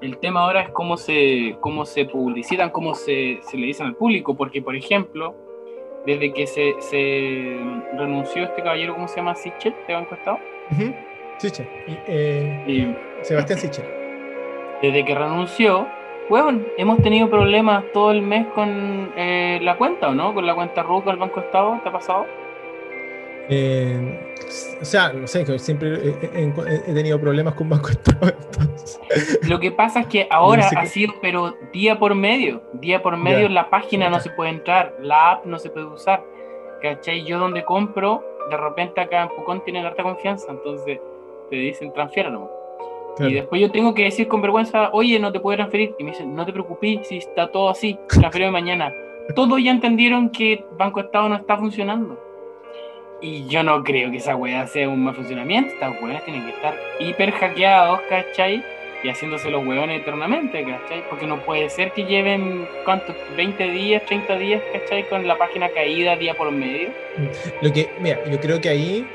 El tema ahora es cómo se, cómo se publicitan, cómo se, se le dicen al público, porque, por ejemplo, desde que se, se renunció este caballero, ¿cómo se llama? Sichel, ¿te han Estado? Sichel. Eh, Sebastián Sichel. Desde que renunció, bueno, hemos tenido problemas todo el mes con eh, la cuenta, ¿o no? Con la cuenta RUC al Banco Estado, ¿te ha pasado? Eh, o sea, no sé, siempre he, tenido problemas con Banco Estado. Lo que pasa es que ahora ha sido, pero día por medio, día por medio la página no se puede entrar, la app no se puede usar. ¿Cachai? Yo donde compro, de repente acá en Pucón tienen harta confianza, entonces te dicen transfiéralo. Y después yo tengo que decir con vergüenza, oye, no te puedo transferir. Y me dicen, no te preocupes, si está todo así, transfiero mañana. Todos ya entendieron que Banco Estado no está funcionando. Y yo no creo que esa weá sea un mal funcionamiento. Estas weas tienen que estar hiper hackeados, ¿cachai? Y haciéndose los hueones eternamente, ¿cachai? Porque no puede ser que lleven, ¿cuántos? 20 días, 30 días, ¿cachai? Con la página caída día por medio. Lo que, mira, yo creo que ahí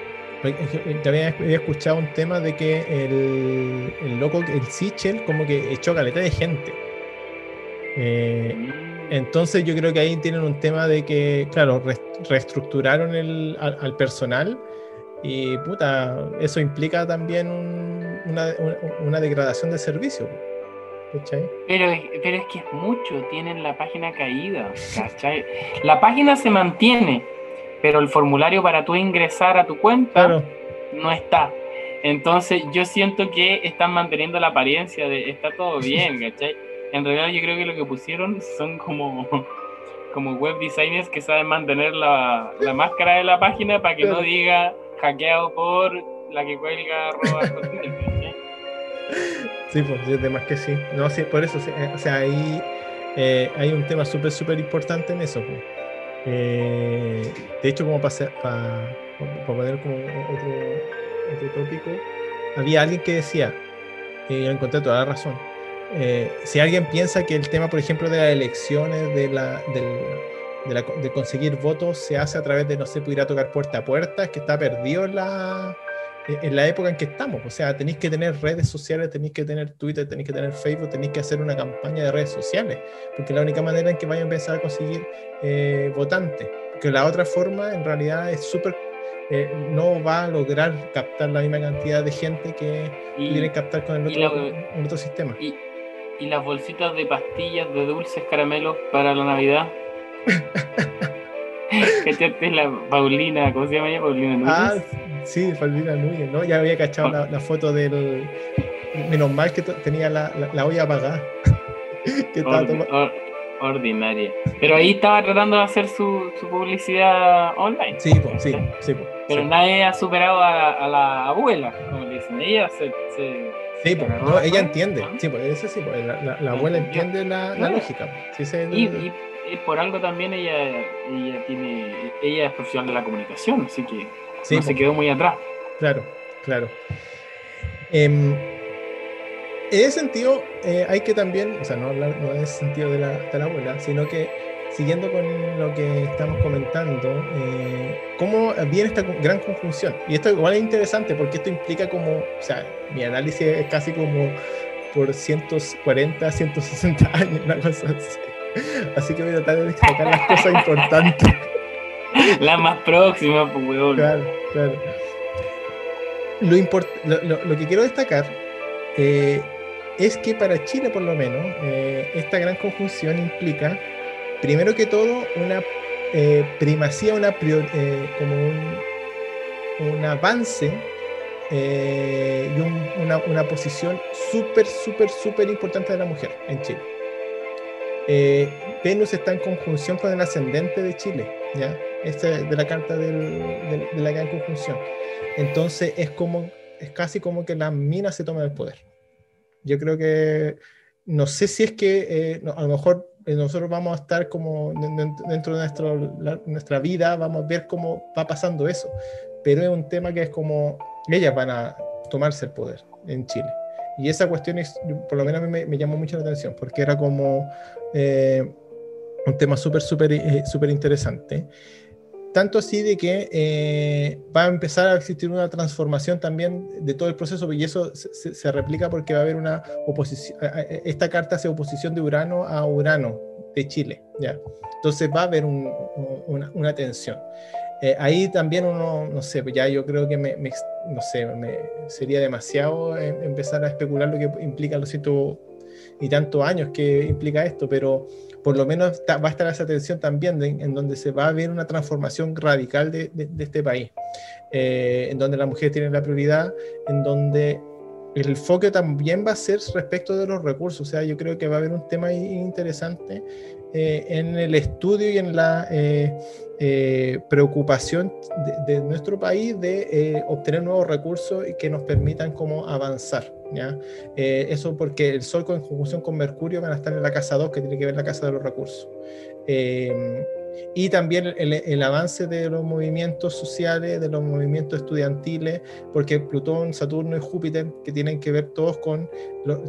también había escuchado un tema de que el, el loco, el Sichel, como que echó caleta de gente. Eh, mm. Entonces yo creo que ahí tienen un tema de que, claro, reestructuraron el, al, personal y puta, eso implica también una, una, degradación de servicio. ¿cachai? Pero, pero es que es mucho, tienen la página caída, ¿cachai? La página se mantiene, pero el formulario para tú ingresar a tu cuenta no está. Entonces yo siento que están manteniendo la apariencia de está todo bien, ¿cachai? En realidad yo creo que lo que pusieron son como, como web designers que saben mantener la, la máscara de la página para que no diga hackeado por la que cuelga Sí, pues, que sí. No, sí, por eso, o sea, ahí eh, hay un tema súper, súper importante en eso. Pues. Eh, de hecho, como para, para, poner como otro, otro tópico, había alguien que decía, y yo encontré toda la razón, eh, si alguien piensa que el tema, por ejemplo, de las elecciones, de, la, de, conseguir votos, se hace a través de, no sé, pudiera tocar puerta a puerta, es que está perdido en la, en la época en que estamos. O sea, tenéis que tener redes sociales, tenéis que tener Twitter, tenéis que tener Facebook, tenéis que hacer una campaña de redes sociales, porque es la única manera en que vayan a empezar a conseguir eh, votantes. Porque la otra forma, en realidad, es súper eh, no va a lograr captar la misma cantidad de gente que quiere captar con el otro, otro sistema y las bolsitas de pastillas de dulces caramelos para la Navidad. ¿Cachaste la Paulina? ¿Cómo se llama ella? Paulina Núñez. Ah, sí, Paulina Núñez, ¿no? Ya había cachado la, la, foto del. Menos mal que tenía la, la, olla apagada. que ordinaria. Pero ahí estaba tratando de hacer su, su publicidad online. Sí, pues, sí, sí. Pero nadie ha superado a, a, la abuela, como le dicen. Ella se, se Sí, pues, ella entiende. Sí, pues, eso sí, pues, la, abuela entiende la, lógica. Y, por algo también ella, ella tiene, ella es profesional de la comunicación, así que no se quedó muy atrás. Claro, claro. Em, en ese sentido, eh, hay que también, o sea, no hablar no en ese sentido de la, de la abuela, sino que siguiendo con lo que estamos comentando, eh, cómo viene esta gran conjunción. Y esto igual es interesante porque esto implica como, o sea, mi análisis es casi como por 140, 160 años, una cosa así. Así que voy a tratar de destacar las cosas importantes. la más próxima, pues, weón. Claro, claro. Lo, lo, lo, que quiero destacar eh, es que para Chile, por lo menos, eh, esta gran conjunción implica, primero que todo, una eh, primacía, una como un, un avance y una, una, posición súper, súper, súper importante de la mujer en Chile. Venus está en conjunción con el ascendente de Chile, ¿ya? Este, de la carta del, de la gran conjunción. Entonces es como, es casi como que la mina se toma el poder. Yo creo que, no sé si es que eh, a lo mejor eh, nosotros vamos a estar como dentro de nuestro, nuestra vida, vamos a ver cómo va pasando eso, pero es un tema que es como ellas van a tomarse el poder en Chile. Y esa cuestión es, por lo menos a mí me, me llamó mucho la atención, porque era como eh, un tema súper, súper, súper interesante. Tanto así de que eh, va a empezar a existir una transformación también de todo el proceso y eso se, replica porque va a haber una oposición, esta carta hace oposición de Urano a Urano de Chile, ¿ya? Entonces va a haber una, tensión. Eh, ahí también uno, no sé, ya yo creo que me, no sé, me, sería demasiado em, empezar a especular lo que implica los ciento y tantos años que implica esto, pero por lo menos va a estar esa tensión también en donde se va a ver una transformación radical de, este país, eh, en donde la mujer tiene la prioridad, en donde el enfoque también va a ser respecto de los recursos, o sea, yo creo que va a haber un tema interesante eh, en el estudio y en la eh, preocupación de, nuestro país de obtener nuevos recursos y que nos permitan como avanzar. Eh, eso porque el Sol con conjunción con Mercurio van a estar en la casa 2, que tiene que ver la casa de los recursos. Eh, y también el, avance de los movimientos sociales, de los movimientos estudiantiles, porque Plutón, Saturno y Júpiter, que tienen que ver todos con,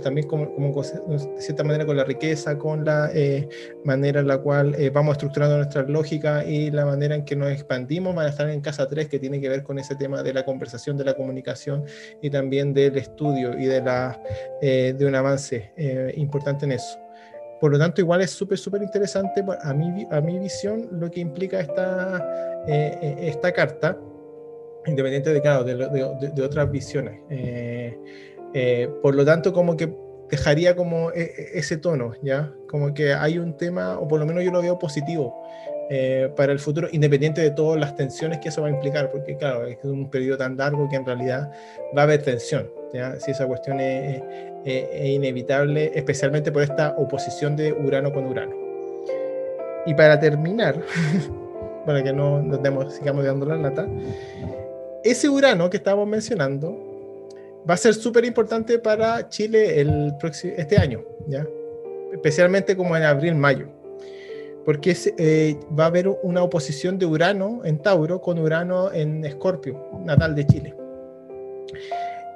también como, de cierta manera con la riqueza, con la eh, manera en la cual eh, vamos estructurando nuestra lógica y la manera en que nos expandimos, van a estar en casa 3, que tiene que ver con ese tema de la conversación, de la comunicación y también del estudio y de, la, eh, de un avance importante en eso. Por lo tanto, igual es súper, súper interesante a mi, a mi visión lo que implica esta, eh, eh, esta carta, independiente de, claro, de, de, otras visiones. Eh, por lo tanto, como que dejaría como ese tono, ¿ya? Como que hay un tema, o por lo menos yo lo veo positivo para el futuro, independiente de todas las tensiones que eso va a implicar, porque claro, es un periodo tan largo que en realidad va a haber tensión, Si esa cuestión es inevitable, especialmente por esta oposición de Urano con Urano. Y para terminar, para que no nos demos, sigamos dando la lata, ese Urano que estábamos mencionando va a ser súper importante para Chile el próximo, este año, ¿ya? especialmente como en abril-mayo, porque eh, va a haber una oposición de Urano en Tauro con Urano en Escorpio, natal de Chile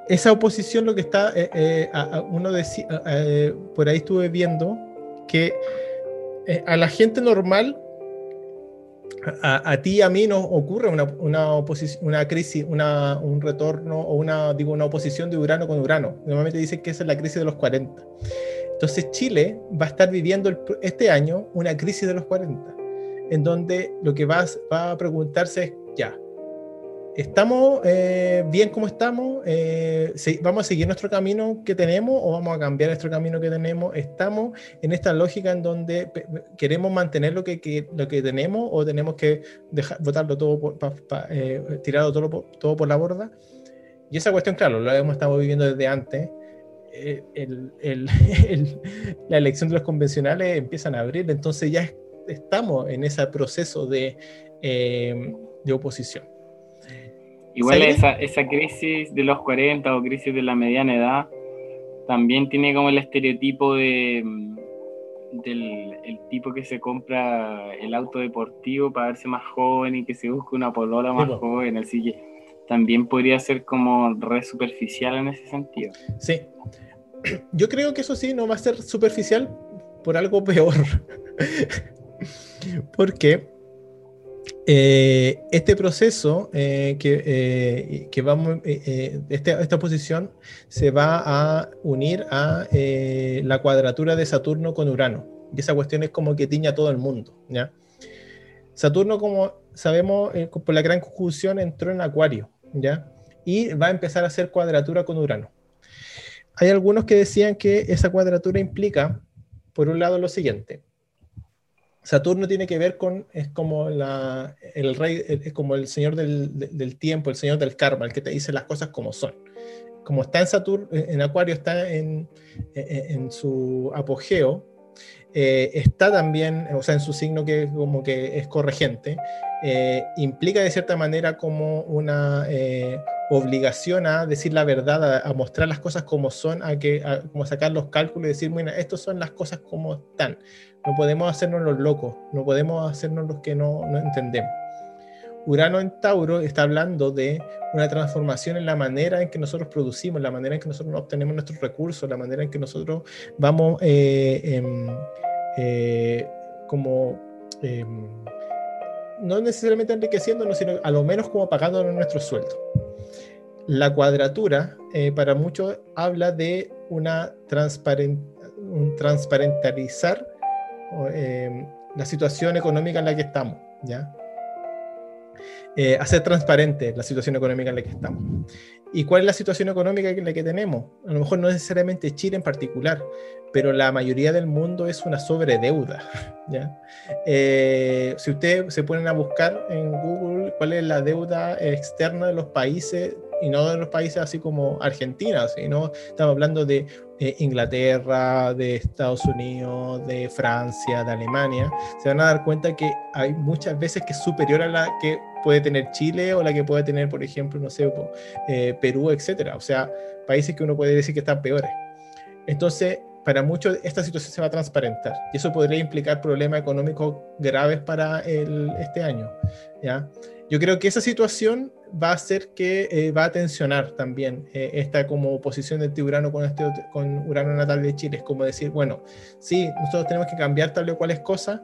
esa oposición lo que está, eh, eh, uno decía, eh, por ahí estuve viendo que a la gente normal, a, ti y a mí nos ocurre una, una crisis, una, un retorno o una, digo, una oposición de Urano con Urano. Normalmente dicen que esa es la crisis de los 40. Entonces Chile va a estar viviendo este año una crisis de los 40, en donde lo que va, va a preguntarse es, ya, ¿Estamos eh, bien como estamos? Eh, ¿Vamos a seguir nuestro camino que tenemos o vamos a cambiar nuestro camino que tenemos? ¿Estamos en esta lógica en donde queremos mantener lo que, lo que tenemos o tenemos que dejar, botarlo todo, por, eh, tirarlo todo, todo por la borda? Y esa cuestión, claro, lo hemos estado viviendo desde antes. la elección de los convencionales empiezan a abrir, entonces ya estamos en ese proceso de, de oposición. Igual esa, esa crisis de los 40 o crisis de la mediana edad también tiene como el estereotipo de mm, del el tipo que se compra el auto deportivo para verse más joven y que se busca una polola más joven, así que también podría ser como re superficial en ese sentido. Sí, yo creo que eso sí no va a ser superficial por algo peor. Porque eh, este proceso eh, que, eh, vamos, este, esta posición se va a unir a la cuadratura de Saturno con Urano. Y esa cuestión es como que tiña a todo el mundo, ¿ya? Saturno, como sabemos, eh, por la gran conjunción entró en Acuario, ¿ya? Y va a empezar a hacer cuadratura con Urano. Hay algunos que decían que esa cuadratura implica, por un lado, lo siguiente. Saturno tiene que ver con, es como la, el rey, es como el señor del, del, tiempo, el señor del karma, el que te dice las cosas como son. Como está en Saturno, en Acuario, está en, en, su apogeo, eh, está también, o sea, en su signo que como que es corregente, eh, implica de cierta manera como una eh, obligación a decir la verdad, a, mostrar las cosas como son, a que como sacar los cálculos y decir, bueno, estas son las cosas como están. No podemos hacernos los locos, no podemos hacernos los que no, no entendemos. Urano en Tauro está hablando de una transformación en la manera en que nosotros producimos, la manera en que nosotros obtenemos nuestros recursos, la manera en que nosotros vamos eh, em, eh, como em, no necesariamente enriqueciéndonos, sino a lo menos como pagándonos nuestro sueldo. La cuadratura, eh, para muchos, habla de una un transparentalizar em, la situación económica en la que estamos, ¿ya? Eh, hacer transparente la situación económica en la que estamos. ¿Y cuál es la situación económica en la que tenemos? A lo mejor no necesariamente Chile en particular, pero la mayoría del mundo es una sobredeuda. ¿ya? Eh, si ustedes se ponen a buscar en Google cuál es la deuda externa de los países, y no de los países así como Argentina, sino estamos hablando de eh, Inglaterra, de Estados Unidos, de Francia, de Alemania, se van a dar cuenta que hay muchas veces que es superior a la que puede tener Chile o la que puede tener, por ejemplo, no sé, eh, Perú, etcétera. O sea, países que uno puede decir que están peores. Entonces, para muchos esta situación se va a transparentar y eso podría implicar problemas económicos graves para el, este año. ¿ya? Yo creo que esa situación va a hacer que eh, va a tensionar también eh, esta como posición de Urano con, este, con Urano natal de Chile. Es como decir, bueno, sí, nosotros tenemos que cambiar tal o cuales cosas,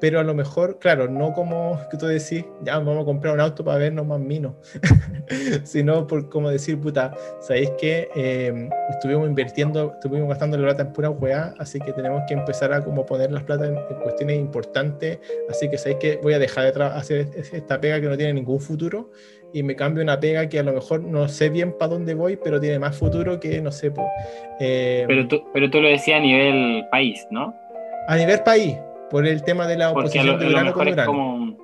pero a lo mejor, claro, no como que tú decís, ya vamos a comprar un auto para vernos más minos, sino por como decir, puta, ¿sabéis que eh, estuvimos invirtiendo, estuvimos gastando la plata en pura weá, así que tenemos que empezar a como poner las plata en, cuestiones importantes, así que sabéis que voy a dejar de hacer esta pega que no tiene ningún futuro y me cambio una pega que a lo mejor no sé bien para dónde voy, pero tiene más futuro que, no sé, pues, pero, tú, pero tú lo decías a nivel país, ¿no? A nivel país, por el tema de la oposición de Urano con Urano.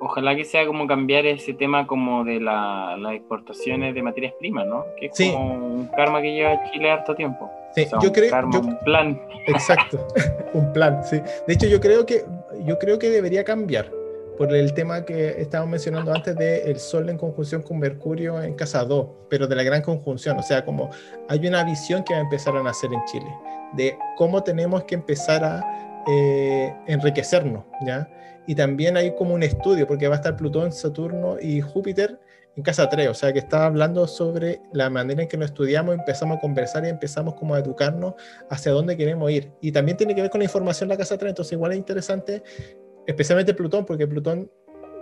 ojalá que sea como cambiar ese tema como de las exportaciones de materias primas, ¿no? Que es como un karma que lleva Chile harto tiempo. Sí, yo creo un plan. Exacto, un plan, sí. De hecho, yo creo que yo creo que debería cambiar por el tema que estábamos mencionando antes de el Sol en conjunción con Mercurio en casa 2, pero de la gran conjunción, o sea, como hay una visión que va a nacer en Chile, de cómo tenemos que empezar a eh, enriquecernos, ¿ya? Y también hay como un estudio, porque va a estar Plutón, Saturno y Júpiter en casa 3, o sea que está hablando sobre la manera en que nos estudiamos, empezamos a conversar y empezamos como a educarnos hacia dónde queremos ir. Y también tiene que ver con la información de la casa 3, entonces igual es interesante, especialmente Plutón, porque Plutón,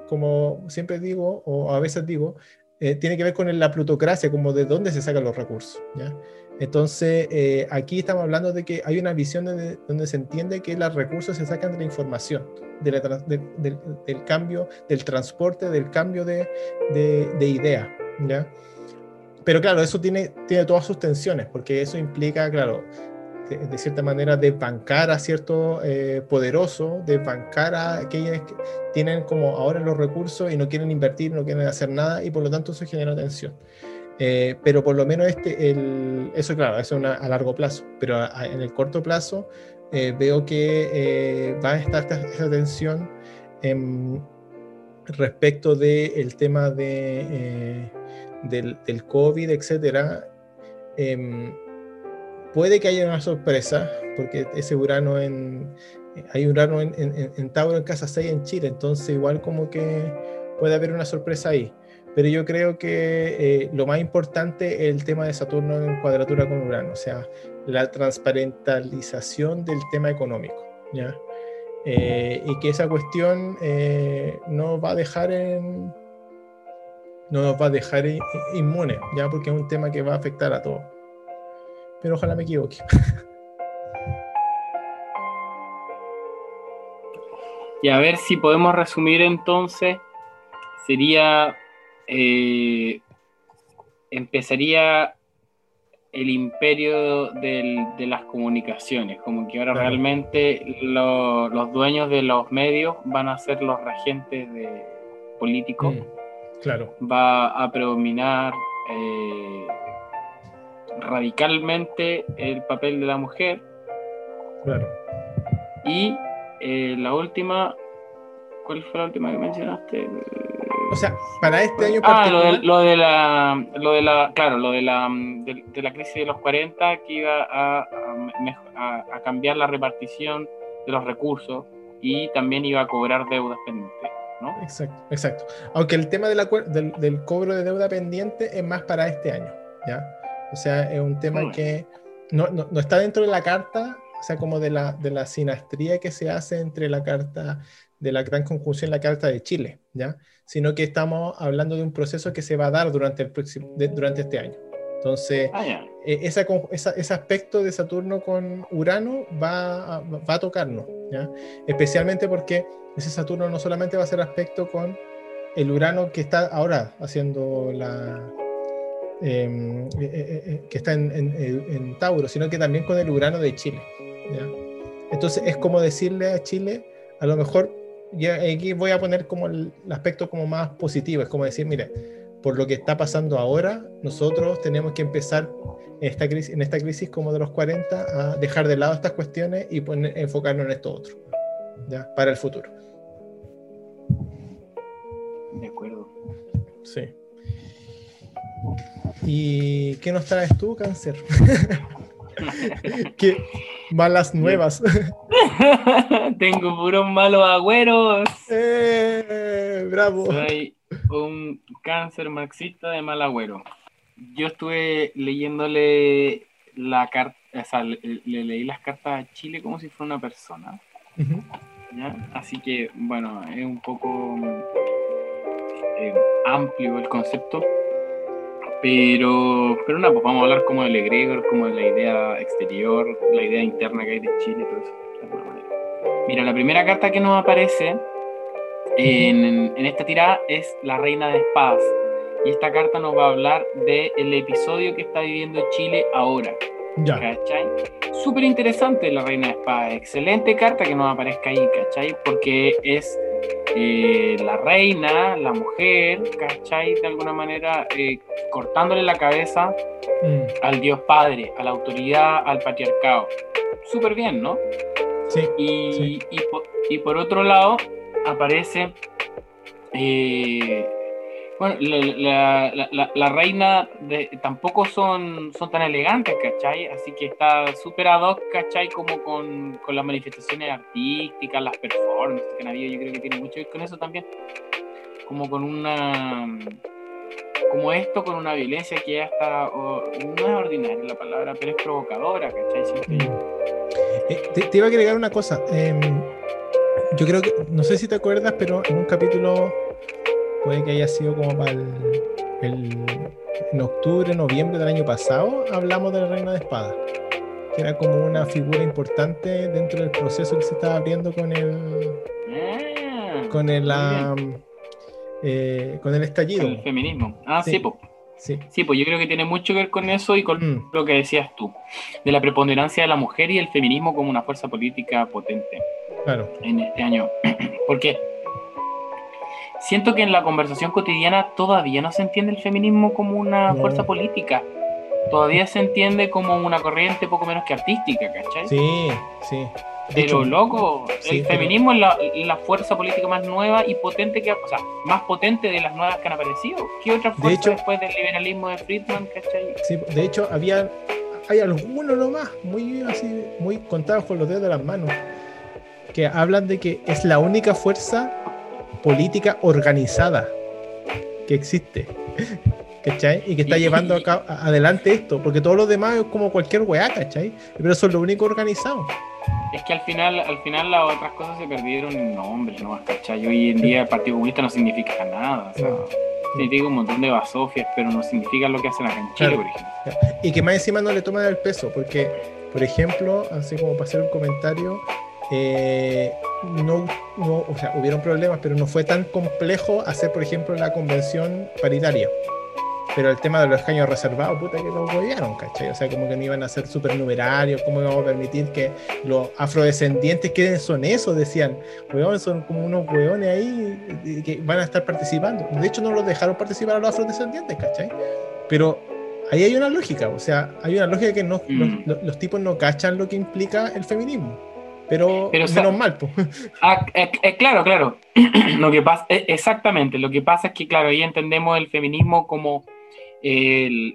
como siempre digo, o a veces digo, eh, tiene que ver con la plutocracia, como de dónde se sacan los recursos. ¿ya? Entonces, eh, aquí estamos hablando de que hay una visión donde, se entiende que los recursos se sacan de la información, del cambio, del transporte, del cambio de, de ideas. ¿ya? Pero claro, eso tiene, tiene todas sus tensiones, porque eso implica, claro, de, cierta manera desbancar a cierto eh, poderoso, desbancar a aquellos que tienen como ahora los recursos y no quieren invertir, no quieren hacer nada y por lo tanto eso genera tensión. Eh, pero por lo menos este, el, eso claro, eso es a largo plazo, pero en el corto plazo eh, veo que va a estar esta, tensión respecto del tema de, del, del, COVID, etcétera. Em, puede que haya una sorpresa, porque ese Urano en. Hay Urano en, en, Tauro en casa 6 en Chile, entonces igual como que puede haber una sorpresa ahí. Pero yo creo que eh, lo más importante es el tema de Saturno en cuadratura con Urano, o sea, la transparentalización del tema económico, ¿ya? Eh, y que esa cuestión eh, no va a dejar en, no nos va a dejar inmunes, ya porque es un tema que va a afectar a todos pero ojalá me equivoque. Y a ver si podemos resumir entonces, sería, eh, empezaría el imperio de las comunicaciones, como que ahora realmente los dueños de los medios van a ser los regentes de políticos. Mm, claro. Va a predominar eh, radicalmente el papel de la mujer. Claro. Y eh, la última, ¿cuál fue la última que mencionaste? O sea, para este año Ah, lo de, lo de, la, lo de la, claro, lo de la, de, la crisis de los 40 que iba a, a, cambiar la repartición de los recursos y también iba a cobrar deudas pendientes. ¿no? Exacto, exacto. Aunque el tema de la, del, del, cobro de deuda pendiente es más para este año, ¿ya? O sea, es un tema que no, no, no, está dentro de la carta, o sea, como de la, de la sinastría que se hace entre la carta de la gran conjunción y la carta de Chile, ¿ya? Sino que estamos hablando de un proceso que se va a dar durante, el próximo, durante este año. Entonces, ah, eh, esa, ese aspecto de Saturno con Urano va a, va a tocarnos, ¿ya? Especialmente porque ese Saturno no solamente va a ser aspecto con el Urano que está ahora haciendo la, eh, eh, eh, que está en, Tauro, sino que también con el Urano de Chile. Entonces es como decirle a Chile, a lo mejor, ya aquí voy a poner como el, aspecto como más positivo, es como decir, mire, por lo que está pasando ahora, nosotros tenemos que empezar en esta crisis, en esta crisis como de los 40 a dejar de lado estas cuestiones y poner, enfocarnos en esto otro, ¿ya? para el futuro. De acuerdo. Sí. ¿Y qué nos traes tú, cáncer? ¿Qué malas nuevas? Tengo puros malos agüeros. Eh, bravo. Soy un cáncer marxista de mal agüero. Yo estuve leyéndole la carta, o sea, le, leí las cartas a Chile como si fuera una persona. Así que, bueno, es un poco eh, amplio el concepto pero, pero no, pues vamos a hablar como del egregor, como de la idea exterior, la idea interna que hay de Chile, todo eso. Mira, la primera carta que nos aparece en, en, esta tirada es la Reina de Espadas. Y esta carta nos va a hablar del episodio que está viviendo Chile ahora. Ya. ¿Cachai? Súper interesante la Reina de Espadas. Excelente carta que nos aparezca ahí, ¿cachai? Porque es eh, la reina, la mujer, ¿cachai? De alguna manera eh, cortándole la cabeza mm. al Dios Padre, a la autoridad, al patriarcado. Súper bien, ¿no? Sí. Y, y, por, otro lado aparece eh, bueno, la, reina de, tampoco son, son tan elegantes, ¿cachai? Así que está súper ad hoc, ¿cachai? Como con, con, las manifestaciones artísticas, las performances que han habido, yo creo que tiene mucho que ver con eso también. Como con una. Como esto, con una violencia que ya está. no es ordinaria la palabra, pero es provocadora, ¿cachai? Mm. Eh, te, iba a agregar una cosa. Em, yo creo que. No sé si te acuerdas, pero en un capítulo puede que haya sido como para el, en octubre, noviembre del año pasado, hablamos de la Reina de Espada, que era como una figura importante dentro del proceso que se estaba abriendo con el ah, con el eh, con el estallido. el feminismo. Ah, sí, pues. Sí. sí, pues yo creo que tiene mucho que ver con eso y con mm. lo que decías tú, de la preponderancia de la mujer y el feminismo como una fuerza política potente claro. en este año. Porque siento que en la conversación cotidiana todavía no se entiende el feminismo como una fuerza política. Todavía se entiende como una corriente poco menos que artística, ¿cachai? Sí, sí. pero loco, el feminismo es la, fuerza política más nueva y potente que, o sea, más potente de las nuevas que han aparecido. ¿Qué otra fuerza después del liberalismo de Friedman, cachai? Sí, de hecho había, hay algunos nomás, muy así, muy contados con los dedos de las manos, que hablan de que es la única fuerza política organizada que existe. ¿Cachai? Y que está llevando acá, adelante esto, porque todos los demás es como cualquier weá, ¿cachai? Pero son lo único organizado. Es que al final, al final las otras cosas se perdieron en nombres, ¿no? ¿cachai? Hoy en día el Partido Comunista no significa nada, o sea, significa un montón de basofias, pero no significa lo que hacen acá en Chile, por ejemplo. Y que más encima no le toman el peso, porque, por ejemplo, así como para hacer un comentario, eh, no, no, o sea, hubieron problemas, pero no fue tan complejo hacer, por ejemplo, la convención paritaria. Pero el tema de los escaños reservados, puta que lo apoyaron, ¿cachai? O sea, como que no iban a ser supernumerarios, ¿cómo íbamos a permitir que los afrodescendientes, ¿qué son esos? Decían, weón, son como unos weones ahí que van a estar participando. De hecho, no los dejaron participar a los afrodescendientes, ¿cachai? Pero ahí hay una lógica, o sea, hay una lógica que no, mm. los, tipos no cachan lo que implica el feminismo. Pero, menos mal, pues. claro, claro. lo que pasa, exactamente, lo que pasa es que, claro, ahí entendemos el feminismo como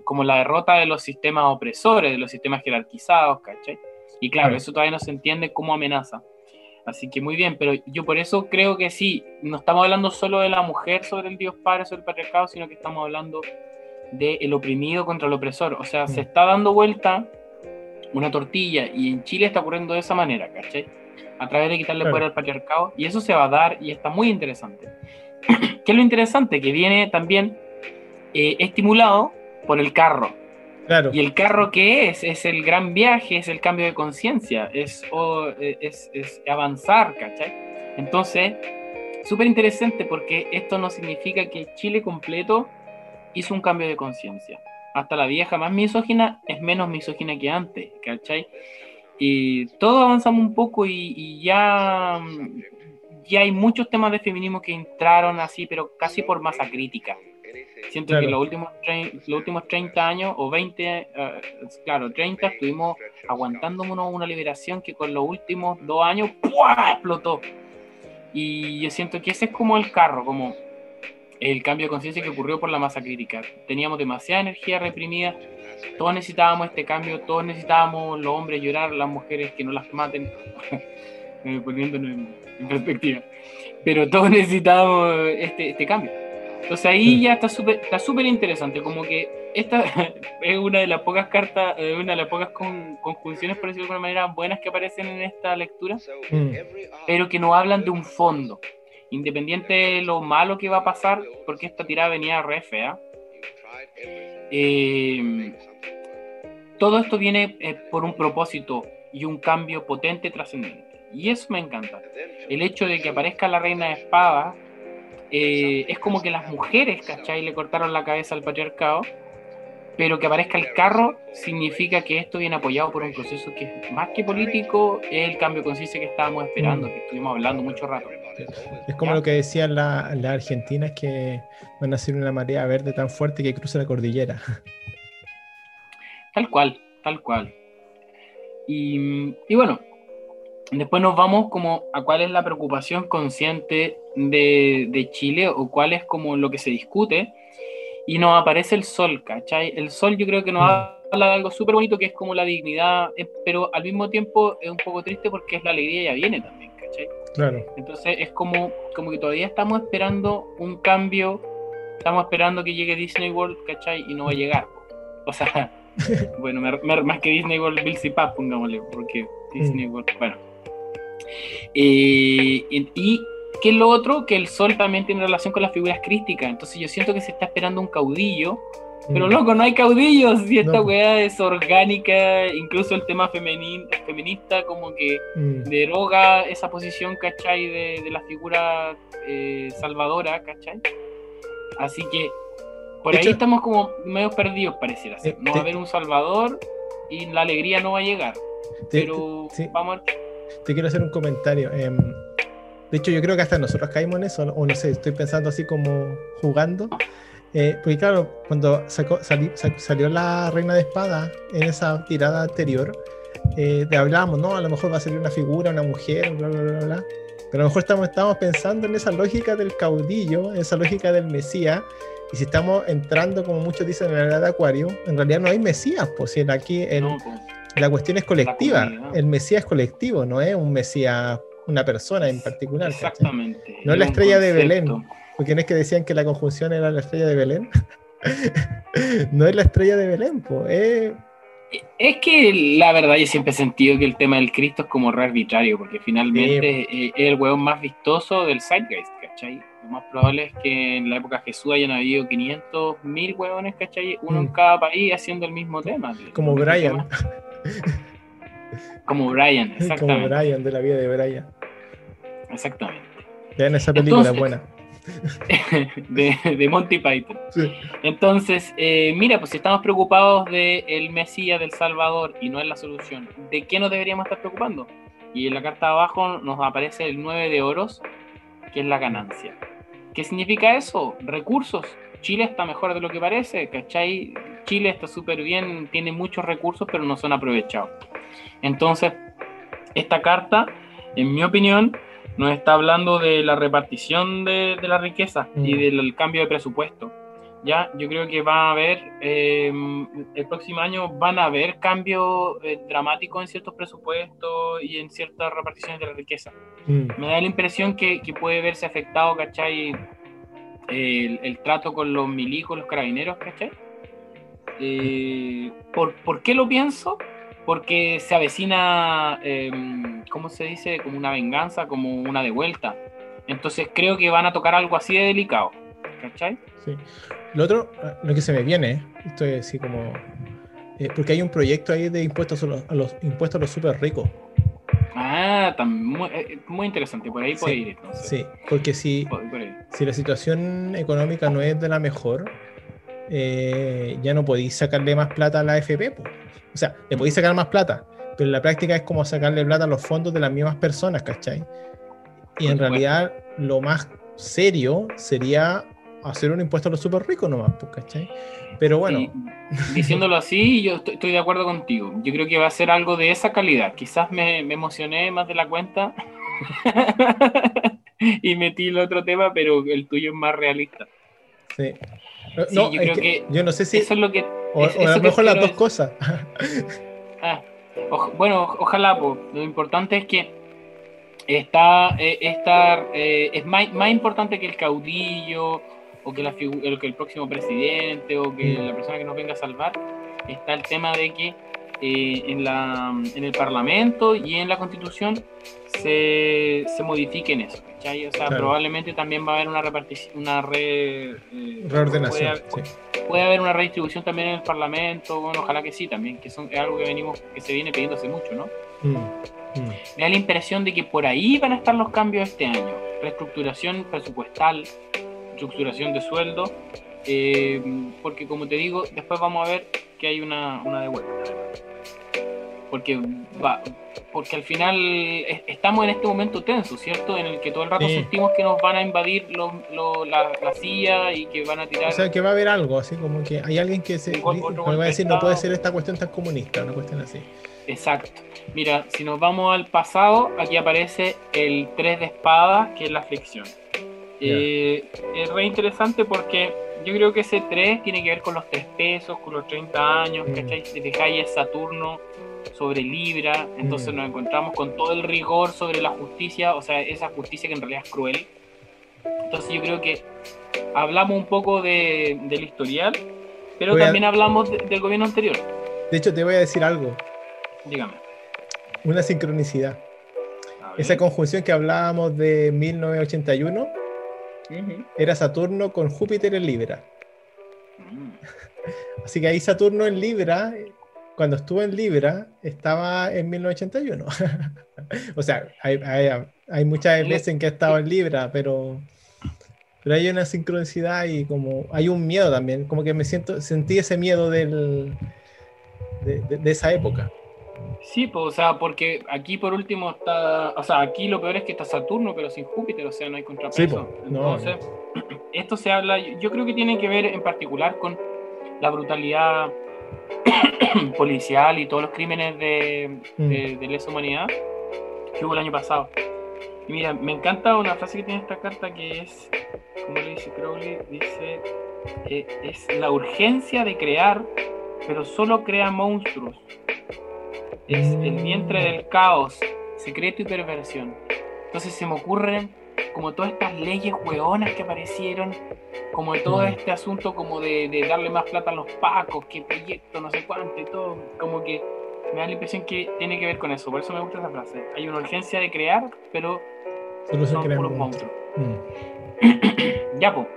como la derrota de los sistemas opresores, de los sistemas jerarquizados, ¿cachai? Y claro, eso todavía no se entiende como amenaza. Así que muy bien, pero yo por eso creo que sí, no estamos hablando solo de la mujer sobre el Dios Padre, sobre el patriarcado, sino que estamos hablando del oprimido contra el opresor. O sea, se está dando vuelta una tortilla y en Chile está ocurriendo de esa manera, ¿cachai? A través de quitarle poder al patriarcado y eso se va a dar y está muy interesante. ¿Qué es lo interesante? Que viene también eh, estimulado por el carro. Claro. ¿Y el carro qué es? Es el gran viaje, es el cambio de conciencia, es, es, es, avanzar, ¿cachai? Entonces, súper interesante porque esto no significa que Chile completo hizo un cambio de conciencia. Hasta la vieja más misógina es menos misógina que antes, ¿cachai? Y todos avanzamos un poco y, y ya, ya hay muchos temas de feminismo que entraron así, pero casi por masa crítica. Siento que los últimos, los últimos 30 años o 20, eh, claro, 30, estuvimos aguantándonos una liberación que con los últimos dos años explotó. Y yo siento que ese es como el carro, como el cambio de conciencia que ocurrió por la masa crítica. Teníamos demasiada energía reprimida, todos necesitábamos este cambio, todos necesitábamos los hombres llorar, las mujeres que no las maten, poniéndonos en, perspectiva. Pero todos necesitábamos este, este cambio. Entonces ahí ya está súper está súper interesante, como que esta es una de las pocas cartas, eh, una de las pocas conjunciones, por decirlo de alguna manera, buenas que aparecen en esta lectura, mm. pero que no hablan de un fondo, independiente de lo malo que va a pasar, porque esta tirada venía re fea. Eh, todo esto viene eh, por un propósito y un cambio potente trascendente. Y eso me encanta. El hecho de que aparezca la reina de espada eh, es como que las mujeres, ¿cachai? Le cortaron la cabeza al patriarcado, pero que aparezca el carro significa que esto viene apoyado por un proceso que es más que político, es el cambio de conciencia que estábamos esperando, que estuvimos hablando mucho rato. Es como lo que decían las la argentinas que van a hacer una marea verde tan fuerte que cruza la cordillera. Tal cual, tal cual. Y, y bueno, Después nos vamos como a cuál es la preocupación consciente de, Chile o cuál es como lo que se discute. Y nos aparece el sol, ¿cachai? El sol yo creo que nos mm. habla de algo súper bonito que es como la dignidad, eh, pero al mismo tiempo es un poco triste porque es la alegría ya viene también. Claro. Entonces es como, como que todavía estamos esperando un cambio, estamos esperando que llegue Disney World, ¿cachai? Y no va a llegar. O sea, bueno, más que Disney World, Bill Paz, pongámosle, porque Disney mm. World, bueno eh, y que lo otro, que el sol también tiene relación con las figuras crísticas. Entonces yo siento que se está esperando un caudillo. Pero mm. loco, no hay caudillos y esta weá es orgánica, incluso el tema femenista como que mm. deroga esa posición, ¿cachai? De, la figura eh, salvadora, ¿cachai? Así que por ahí estamos como medio perdidos, pareciera ser. No va a haber un salvador y la alegría no va a llegar. pero vamos a te quiero hacer un comentario. Em, de hecho, yo creo que hasta nosotros caímos en eso, o no sé, estoy pensando así como jugando. Eh, porque claro, cuando salió la Reina de Espada en esa tirada anterior, eh, de hablábamos, ¿no? A lo mejor va a salir una figura, una mujer, bla, bla, bla, bla. Pero a lo mejor estamos, estamos pensando en esa lógica del caudillo, en esa lógica del Mesías. Y si estamos entrando, como muchos dicen, en la edad de Acuario, en realidad no hay Mesías, pues si aquí el, pues la cuestión es colectiva. El Mesías es colectivo, no es un Mesías, una persona en particular. Exactamente. No es la estrella de Belén. Porque no es que decían que la conjunción era la estrella de Belén. no es la estrella de Belén, pues. Es que la verdad yo siempre he sentido que el tema del Cristo es como re arbitrario, porque finalmente es el hueón más vistoso del Zeitgeist, ¿cachai? Lo más probable es que en la época de Jesús hayan habido 500 mil hueones, ¿cachai? Uno en mm. cada país haciendo el mismo tema. Como Brian. Como Brian, exactamente. Como Brian, de la vida de Brian. Exactamente. Vean esa película buena. de, Monty Python. Entonces, eh, mira, pues si estamos preocupados del el Mesías del Salvador y no es la solución, ¿de qué nos deberíamos estar preocupando? Y en la carta de abajo nos aparece el 9 de oros, que es la ganancia. ¿Qué significa eso? Recursos. Chile está mejor de lo que parece, ¿cachai? Chile está súper bien, tiene muchos recursos, pero no son aprovechados. Entonces, esta carta, en mi opinión, nos está hablando de la repartición de, la riqueza y mm. del cambio de presupuesto. Ya, yo creo que va a haber, em, el próximo año van a haber cambios eh, dramáticos en ciertos presupuestos y en ciertas reparticiones de la riqueza. Mm. Me da la impresión que, puede verse afectado, ¿cachai? El, trato con los milicos, los carabineros, ¿cachai? Eh, ¿por, ¿Por qué lo pienso? Porque se avecina, em, ¿cómo se dice? Como una venganza, como una de vuelta. Entonces creo que van a tocar algo así de delicado. ¿Cachai? Sí. Lo otro, lo que se me viene, esto es así como. Eh, porque hay un proyecto ahí de impuestos a los, impuestos a los súper ricos. Ah, muy, eh, muy, interesante, por ahí puede ir. Sí, porque si, si la situación económica no es de la mejor, eh, ya no podéis sacarle más plata a la AFP. Pues. O sea, le podéis sacar más plata, pero en la práctica es como sacarle plata a los fondos de las mismas personas, ¿cachai? Y en realidad lo más serio sería hacer un impuesto a los súper ricos nomás, pues, ¿cachai? Pero bueno. diciéndolo así, yo estoy, de acuerdo contigo. Yo creo que va a ser algo de esa calidad. Quizás me, emocioné más de la cuenta y metí el otro tema, pero el tuyo es más realista. Sí. Yo creo que, yo no sé si eso es lo que o, a lo mejor las dos cosas. Ah, bueno, ojalá, lo importante es que está, eh, eh, es más, más, importante que el caudillo o que, la que el próximo presidente o que la persona que nos venga a salvar, está el tema de que eh, en, la, en el Parlamento y en la Constitución se, se modifiquen eso. O sea, probablemente también va a haber una repartición, una re, eh, reordenación. Puede, haber una redistribución también en el Parlamento, bueno, ojalá que sí también, que son, es algo que venimos, que se viene pidiendo hace mucho, ¿no? Mm, mm. Me da la impresión de que por ahí van a estar los cambios este año. Reestructuración presupuestal, reestructuración de sueldo, eh, porque como te digo, después vamos a ver que hay una, una de vuelta porque va, porque al final estamos en este momento tenso, ¿cierto? En el que todo el rato sentimos que nos van a invadir la, la, silla y que van a tirar. O sea, que va a haber algo, así como que hay alguien que se va a decir no puede ser esta cuestión tan comunista, una cuestión así. Exacto. Mira, si nos vamos al pasado, aquí aparece el 3 de espadas, que es la aflicción. Eh, es re interesante porque yo creo que ese 3 tiene que ver con los 3 pesos, con los 30 años, mm. ¿cachai? Si te cae Saturno sobre Libra, entonces mm. nos encontramos con todo el rigor sobre la justicia, o sea, esa justicia que en realidad es cruel. Entonces yo creo que hablamos un poco de, del historial, pero también hablamos del gobierno anterior. De hecho, te voy a decir algo. Dígame. Una sincronicidad. Esa conjunción que hablábamos de 1981 era Saturno con Júpiter en Libra. Mm. Así que ahí Saturno en Libra cuando estuve en Libra, estaba en 1981. o sea, hay, muchas veces en que he estado en Libra, pero, pero hay una sincronicidad y como hay un miedo también, como que me siento, sentí ese miedo del, de, esa época. Sí, pues, o sea, porque aquí por último está, o sea, aquí lo peor es que está Saturno, pero sin Júpiter, o sea, no hay contrapeso. Sí, pues, Entonces, esto se habla, yo creo que tiene que ver en particular con la brutalidad policial y todos los crímenes de, mm. de, lesa humanidad que hubo el año pasado. Y mira, me encanta una frase que tiene esta carta que es, como le dice Crowley, dice, que es la urgencia de crear, pero solo crea monstruos. Es el vientre del caos, secreto y perversión. Entonces se me ocurren como todas estas leyes hueonas que aparecieron, como de todo este asunto como de, darle más plata a los pacos, qué proyecto, no sé cuánto y todo, como que me da la impresión que tiene que ver con eso, por eso me gusta esa frase. Hay una urgencia de crear, pero son puros monstruos. Mm. ya, pues.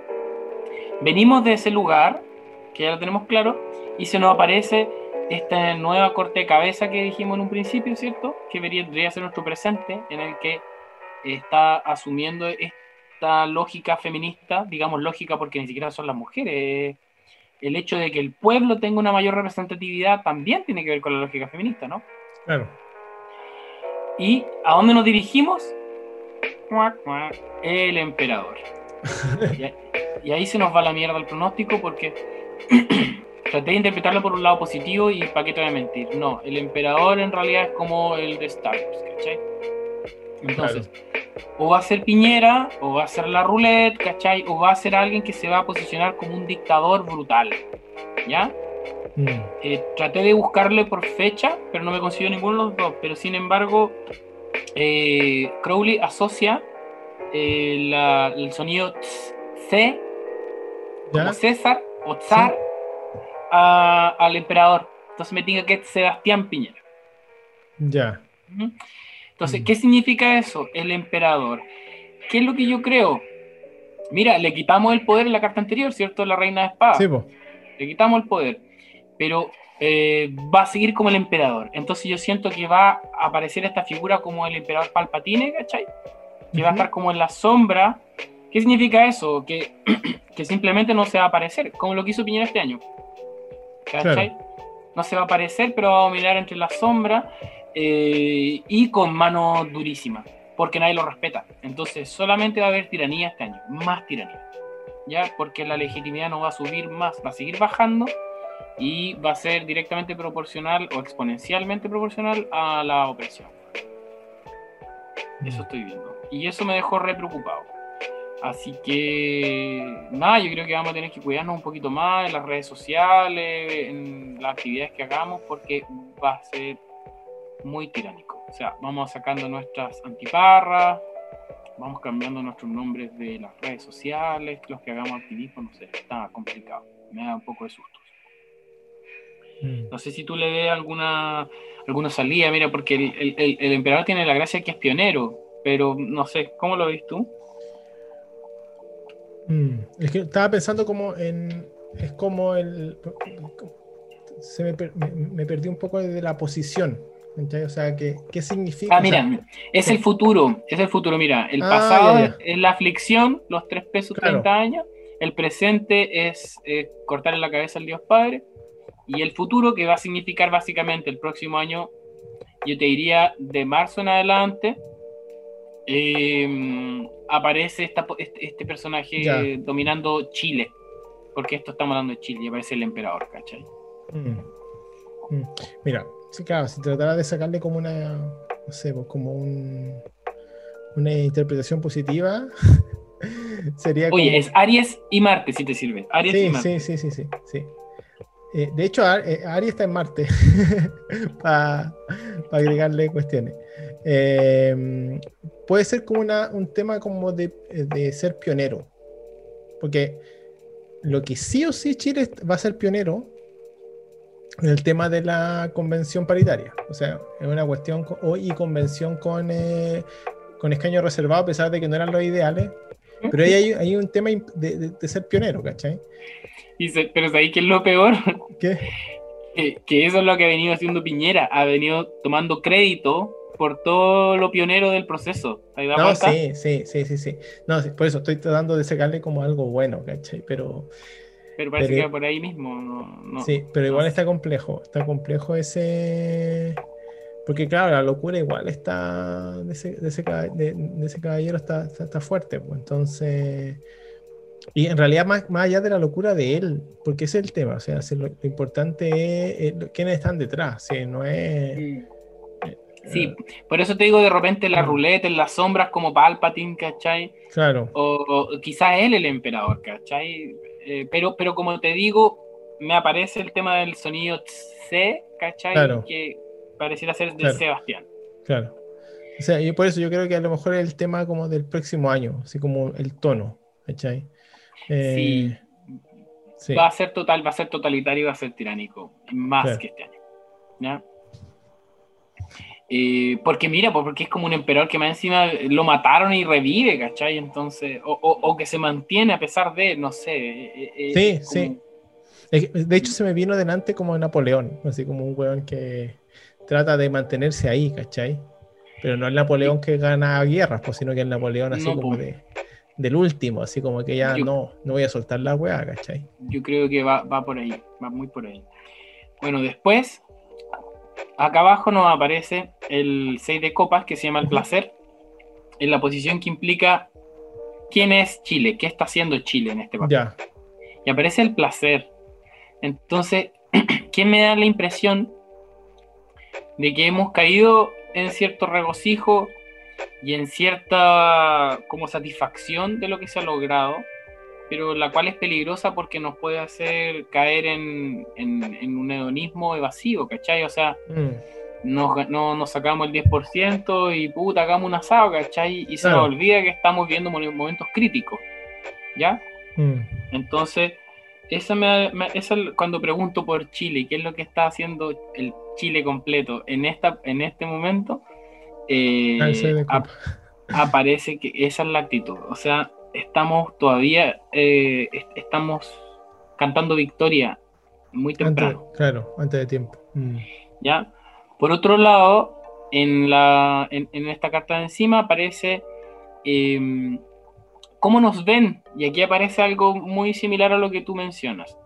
Venimos de ese lugar, que ya lo tenemos claro, y se nos aparece esta nueva corte de cabeza que dijimos en un principio, ¿cierto? Que debería ser nuestro presente, en el que está asumiendo esta lógica feminista, digamos lógica porque ni siquiera son las mujeres. El hecho de que el pueblo tenga una mayor representatividad también tiene que ver con la lógica feminista, ¿no? Claro. ¿Y a dónde nos dirigimos? El emperador. y, ahí se nos va la mierda el pronóstico porque traté de interpretarlo por un lado positivo y para qué te voy a mentir. No, el emperador en realidad es como el de Star Wars, ¿cachai? Entonces, o va a ser Piñera, o va a ser la roulette, ¿cachai? O va a ser alguien que se va a posicionar como un dictador brutal, ¿ya? Mm. Eh, traté de buscarle por fecha, pero no me consiguió ninguno de los dos. Pero sin embargo, eh, Crowley asocia eh, el sonido C, como César o Tsar, al emperador. Entonces me diga que es Sebastián Piñera. Ya. Entonces, mm. ¿qué significa eso? El emperador. ¿Qué es lo que yo creo? Mira, le quitamos el poder en la carta anterior, ¿cierto? La reina de espada. Sí, Le quitamos el poder. Pero eh, va a seguir como el emperador. Entonces yo siento que va a aparecer esta figura como el emperador Palpatine, ¿cachai? Que va a estar como en la sombra. ¿Qué significa eso? Que, que simplemente no se va a aparecer, como lo que hizo Piñera este año. No se va a aparecer, pero va a mirar entre la sombra eh, y con mano durísima, porque nadie lo respeta. Entonces solamente va a haber tiranía este año, más tiranía. ¿Ya? Porque la legitimidad no va a subir más, va a seguir bajando y va a ser directamente proporcional o exponencialmente proporcional a la opresión. Eso estoy viendo. Y eso me dejó re preocupado. Así que, nada, yo creo que vamos a tener que cuidarnos un poquito más en las redes sociales, en las actividades que hagamos, porque va a ser muy tiránico. O sea, vamos sacando nuestras antiparras, vamos cambiando nuestros nombres de las redes sociales, los que hagamos activismo, no sé, está complicado. Me da un poco de susto. Mm. No sé si tú le ves alguna, alguna salida, mira, porque el, el, el emperador tiene la gracia que es pionero, pero no sé, ¿cómo lo ves tú? Mm, es que estaba pensando como en. Es como el. Se me, me, perdí un poco de la posición. O sea, ¿qué, qué significa? Ah, mira, es el futuro. Es el futuro. Mira, el ah, pasado es la aflicción, los tres pesos, 30 años. El presente es eh, cortarle la cabeza al Dios Padre. Y el futuro, que va a significar básicamente el próximo año, yo te diría de marzo en adelante, eh, aparece este, este, personaje dominando Chile. Porque esto estamos hablando de Chile y aparece el emperador, ¿cachai? Mm. Mm. Mira, sí, claro, si tratara de sacarle como una, no sé, pues como un, una interpretación positiva, sería Oye, es Aries y Marte, si te sirve. Aries sí, y Marte. Sí, sí, sí, sí. Eh, de hecho, eh, Aries está en Marte, para agregarle cuestiones. Eh, puede ser como una, un tema como de, ser pionero, porque lo que sí o sí Chile va a ser pionero el tema de la convención paritaria, o sea, es una cuestión hoy y convención con, eh, con escaño reservado, a pesar de que no eran los ideales, pero ahí hay, hay un tema de, de, ser pionero, ¿cachai? pero ahí que es lo peor? ¿Qué? que eso es lo que ha venido haciendo Piñera, ha venido tomando crédito por todo lo pionero del proceso. no, sí, sí, sí, sí, sí. No, por eso estoy tratando de sacarle como algo bueno, ¿cachai? Pero... Pero parece que va por ahí mismo. sí, pero igual está complejo. Está complejo ese... Porque claro, la locura igual está... De ese, de ese, de, ese caballero está, está, fuerte. Pues. Entonces... Y en realidad, más, más, allá de la locura de él, porque ese es el tema, o sea, lo, importante es, quiénes están detrás, ¿sí? no es... Sí, por eso te digo de repente la mm. ruleta, en las sombras como Palpatine, ¿cachai? Claro. O, quizás él el emperador, ¿cachai? Eh, pero, pero como te digo, me aparece el tema del sonido C, ¿cachai? Que pareciera ser de Sebastián. Claro. O sea, y por eso yo creo que a lo mejor es el tema como del próximo año, así como el tono, ¿cachai? sí. Eh, va a ser total, va a ser totalitario, va a ser tiránico, más que este año. ¿ya? Eh, porque mira, pues, porque es como un emperador que más encima lo mataron y revive, ¿cachai? Entonces, o, que se mantiene a pesar de, no sé. Eh, eh, sí, sí. De hecho, se me vino delante como Napoleón, así como un weón que trata de mantenerse ahí, ¿cachai? Pero no es Napoleón que gana guerras, pues, sino que es Napoleón así como de, del último, así como que ya no, no voy a soltar la weá, ¿cachai? Yo creo que va, va por ahí, va muy por ahí. Bueno, después, acá abajo nos aparece el 6 de copas que se llama el placer, en la posición que implica quién es Chile, qué está haciendo Chile en este papel. Y aparece el placer. Entonces, ¿quién me da la impresión de que hemos caído en cierto regocijo y en cierta como satisfacción de lo que se ha logrado, pero la cual es peligrosa porque nos puede hacer caer en, un hedonismo evasivo, ¿cachai? O sea, mm. nos, no, nos sacamos el 10% y puta, hagamos un asado, ¿cachai? Y se nos olvida que estamos viendo momentos críticos, ¿ya? Mm. Entonces, esa me, cuando pregunto por Chile, ¿qué es lo que está haciendo el Chile completo en, esta, en este momento? Eh, aparece que esa es la actitud. O sea, estamos todavía, eh, estamos cantando victoria muy temprano. claro, antes de tiempo. Mm. ¿Ya? Por otro lado, en, la, en, esta carta de encima aparece em, cómo nos ven. Y aquí aparece algo muy similar a lo que tú mencionas.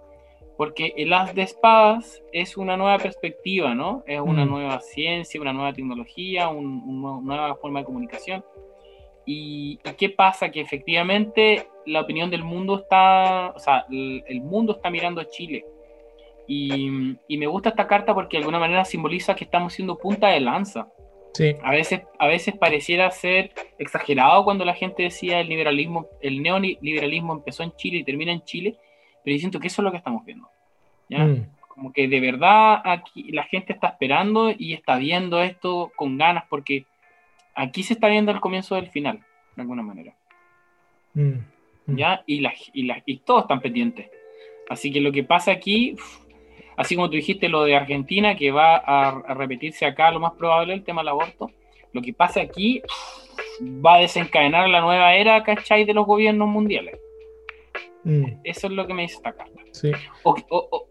Porque el as de espadas es una nueva perspectiva, ¿no? Es una mm. nueva ciencia, una nueva tecnología, una nueva forma de comunicación. Y, qué pasa? Que efectivamente la opinión del mundo está, o sea, el, mundo está mirando a Chile. Y, y, me gusta esta carta porque de alguna manera simboliza que estamos siendo punta de lanza. A, veces, a veces pareciera ser exagerado cuando la gente decía el liberalismo, el neoliberalismo empezó en Chile y termina en Chile, pero yo siento que eso es lo que estamos viendo. Mm. Como que de verdad aquí la gente está esperando y está viendo esto con ganas porque aquí se está viendo el comienzo del final, de alguna manera. Mm. Mm. ¿Ya? Y, la, y, y todos están pendientes. Así que lo que pasa aquí, Así como tú dijiste lo de Argentina, que va a, repetirse acá, lo más probable, el tema del aborto. Lo que pasa aquí va a desencadenar la nueva era, ¿cachai? De los gobiernos mundiales. Mm. Eso es lo que me dice esta carta. Sí. O,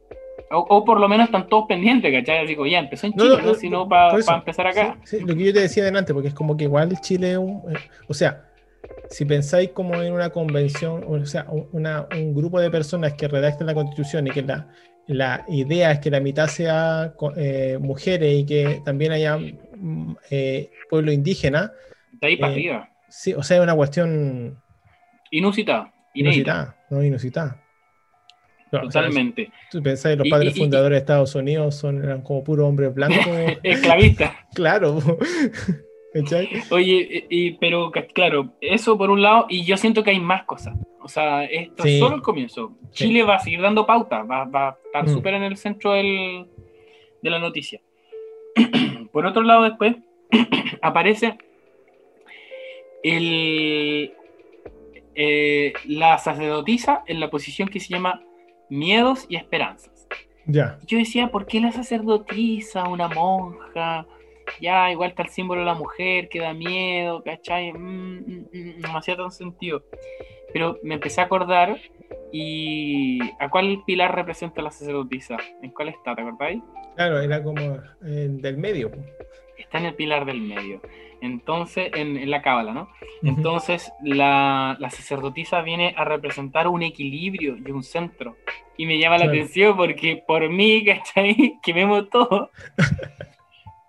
por lo menos están todos pendientes, ¿cachai? Digo, ya empezó en Chile, no, sino para empezar acá. Sí, lo que yo te decía adelante, porque es como que igual Chile es un. Eh, o sea, si pensáis como en una convención, o sea, un grupo de personas que redacten la constitución y que la, la idea es que la mitad sea eh, mujeres y que también haya mm, eh, pueblo indígena. De ahí para arriba. Sí, o sea, es una cuestión. Inusitada. Inusitada, no inusitada. Totalmente. tú pensás los padres fundadores de Estados Unidos son, eran como puro hombres blancos. Esclavistas. claro. Oye, y, pero claro, eso por un lado, y yo siento que hay más cosas. O sea, esto es solo el comienzo. Chile va a seguir dando pauta, va, a estar mm. súper en el centro del, de la noticia. por otro lado, después aparece el, eh, la sacerdotisa en la posición que se llama miedos y esperanzas. Ya. Yo decía, ¿por qué la sacerdotisa, una monja? ya, igual está el símbolo de la mujer que da miedo, ¿cachai? Mm, mm, mm, no me hacía tan sentido. Pero me empecé a acordar y ¿a cuál pilar representa la sacerdotisa? ¿En cuál está? ¿Te acordáis? Claro, era como eh, del medio. Está en el pilar del medio. Entonces, en, la cábala, ¿no? Entonces, la, sacerdotisa viene a representar un equilibrio y un centro. Y me llama la atención porque por mí, ¿cachai? Que vemos todo.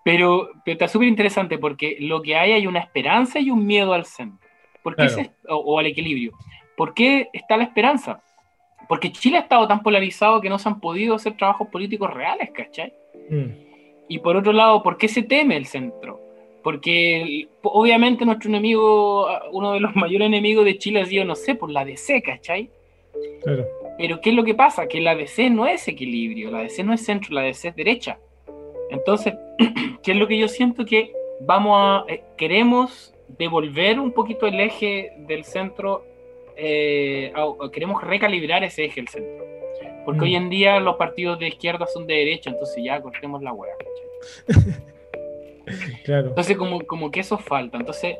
Pero, está súper interesante porque lo que hay hay una esperanza y un miedo al centro. ¿Por qué o, al equilibrio. ¿Por qué está la esperanza? Porque Chile ha estado tan polarizado que no se han podido hacer trabajos políticos reales, ¿cachai? Mm. Y por otro lado, ¿por qué se teme el centro? Porque obviamente nuestro enemigo, uno de los mayores enemigos de Chile ha sido, no sé, por la DC, ¿cachai? Pero ¿qué es lo que pasa? Que la DC no es equilibrio, la DC no es centro, la DC es derecha. Entonces, ¿qué es lo que yo siento? Que vamos a, eh, queremos devolver un poquito el eje del centro, eh, queremos recalibrar ese eje del centro. Porque hoy mm. en día los partidos de izquierda son de derecha, entonces ya cortemos la hueá. claro. Entonces, como, como que eso falta. Entonces,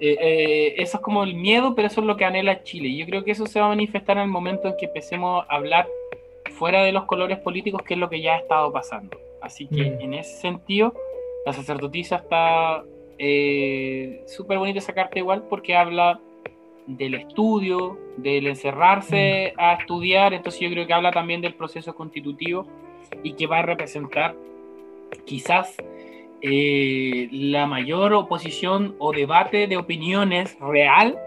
eh, eso es como el miedo, pero eso es lo que anhela Chile. Y yo creo que eso se va a manifestar en el momento en que empecemos a hablar fuera de los colores políticos, que es lo que ya ha estado pasando. Así que mm. en ese sentido, la sacerdotisa está eh, súper bonita esa carta igual porque habla del estudio, del encerrarse mm. a estudiar, entonces yo creo que habla también del proceso constitutivo y que va a representar quizás eh, la mayor oposición o debate de opiniones real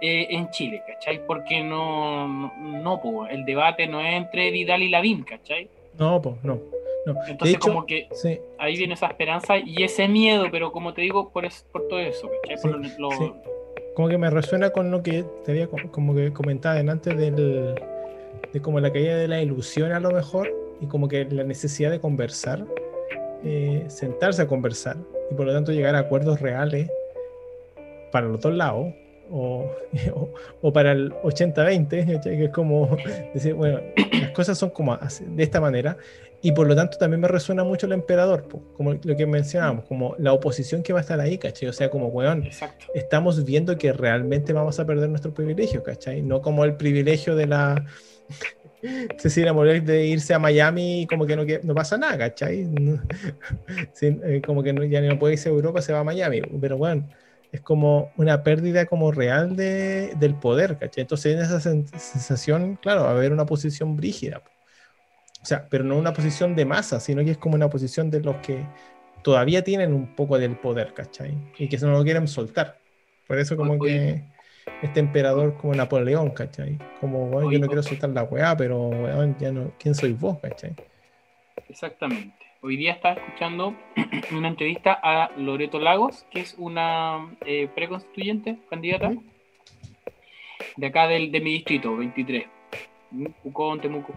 eh, en Chile, ¿cachai? Porque no, no, no el debate no es entre Vidal y Lavín, ¿cachai? No, pues, no. Entonces, como que ahí viene esa esperanza y ese miedo, pero como te digo, por, por todo eso, Como que me resuena con lo que te había como que comentaba antes del, de como la caída de la ilusión a lo mejor y como que la necesidad de conversar, eh, sentarse a conversar y por lo tanto llegar a acuerdos reales para los dos lados, o, o, para el 80-20, que es como decir, bueno, las cosas son como de esta manera, y por lo tanto también me resuena mucho el emperador, como lo que mencionábamos, como la oposición que va a estar ahí, ¿cachai? O sea, como, weón, estamos viendo que realmente vamos a perder nuestro privilegio, ¿cachai? No como el privilegio de la Cecilia Morel de irse a Miami y como que no, no pasa nada, ¿cachai? Eh, como que ya no puede irse a Europa, se va a Miami, pero bueno es como una pérdida como real de, del poder, ¿cachai? Entonces en esa sensación, claro, va a haber una posición brígida. O sea, pero no una posición de masa, sino que es como una posición de los que todavía tienen un poco del poder, ¿cachai? Y que no lo quieren soltar. Por eso como que este emperador como Napoleón, ¿cachai? Como, bueno, yo no quiero soltar la weá, pero, ya no, ¿quién soy vos, ¿cachai? Exactamente. Hoy día estaba escuchando una entrevista a Loreto Lagos, que es una eh, preconstituyente, candidata, de acá del, de mi distrito, 23, Pucón, Temuco.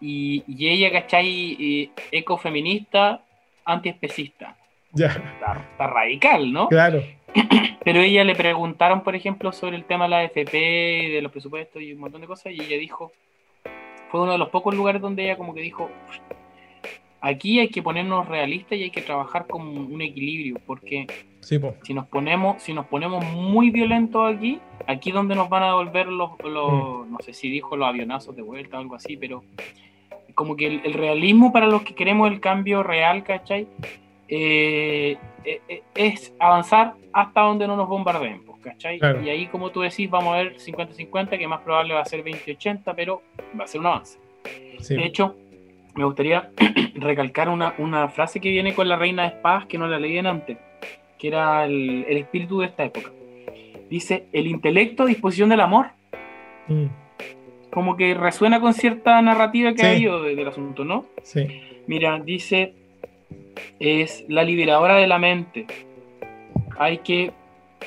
Y, y ella, ¿cachai? Eh, ecofeminista, antiespecista. Ya. Está, radical, ¿no? Claro. Pero ella le preguntaron, por ejemplo, sobre el tema de la AFP, de los presupuestos y un montón de cosas, y ella dijo, fue uno de los pocos lugares donde ella como que dijo, aquí hay que ponernos realistas y hay que trabajar con un equilibrio, porque si nos ponemos, si nos ponemos muy violentos aquí, aquí donde nos van a devolver los, mm. no sé si dijo los avionazos de vuelta o algo así, pero como que el, realismo para los que queremos el cambio real, ¿cachai? Eh, eh, eh, es avanzar hasta donde no nos bombardeen, pues, ¿cachai? Y ahí, como tú decís, vamos a ver 50-50, que más probable va a ser 20-80, pero va a ser un avance. De hecho, me gustaría recalcar una, frase que viene con la reina de espadas que no la leí antes, que era el, espíritu de esta época. Dice, el intelecto a disposición del amor. Mm. Como que resuena con cierta narrativa que ha habido del asunto, ¿no? Sí. Mira, dice, es la liberadora de la mente. Hay que,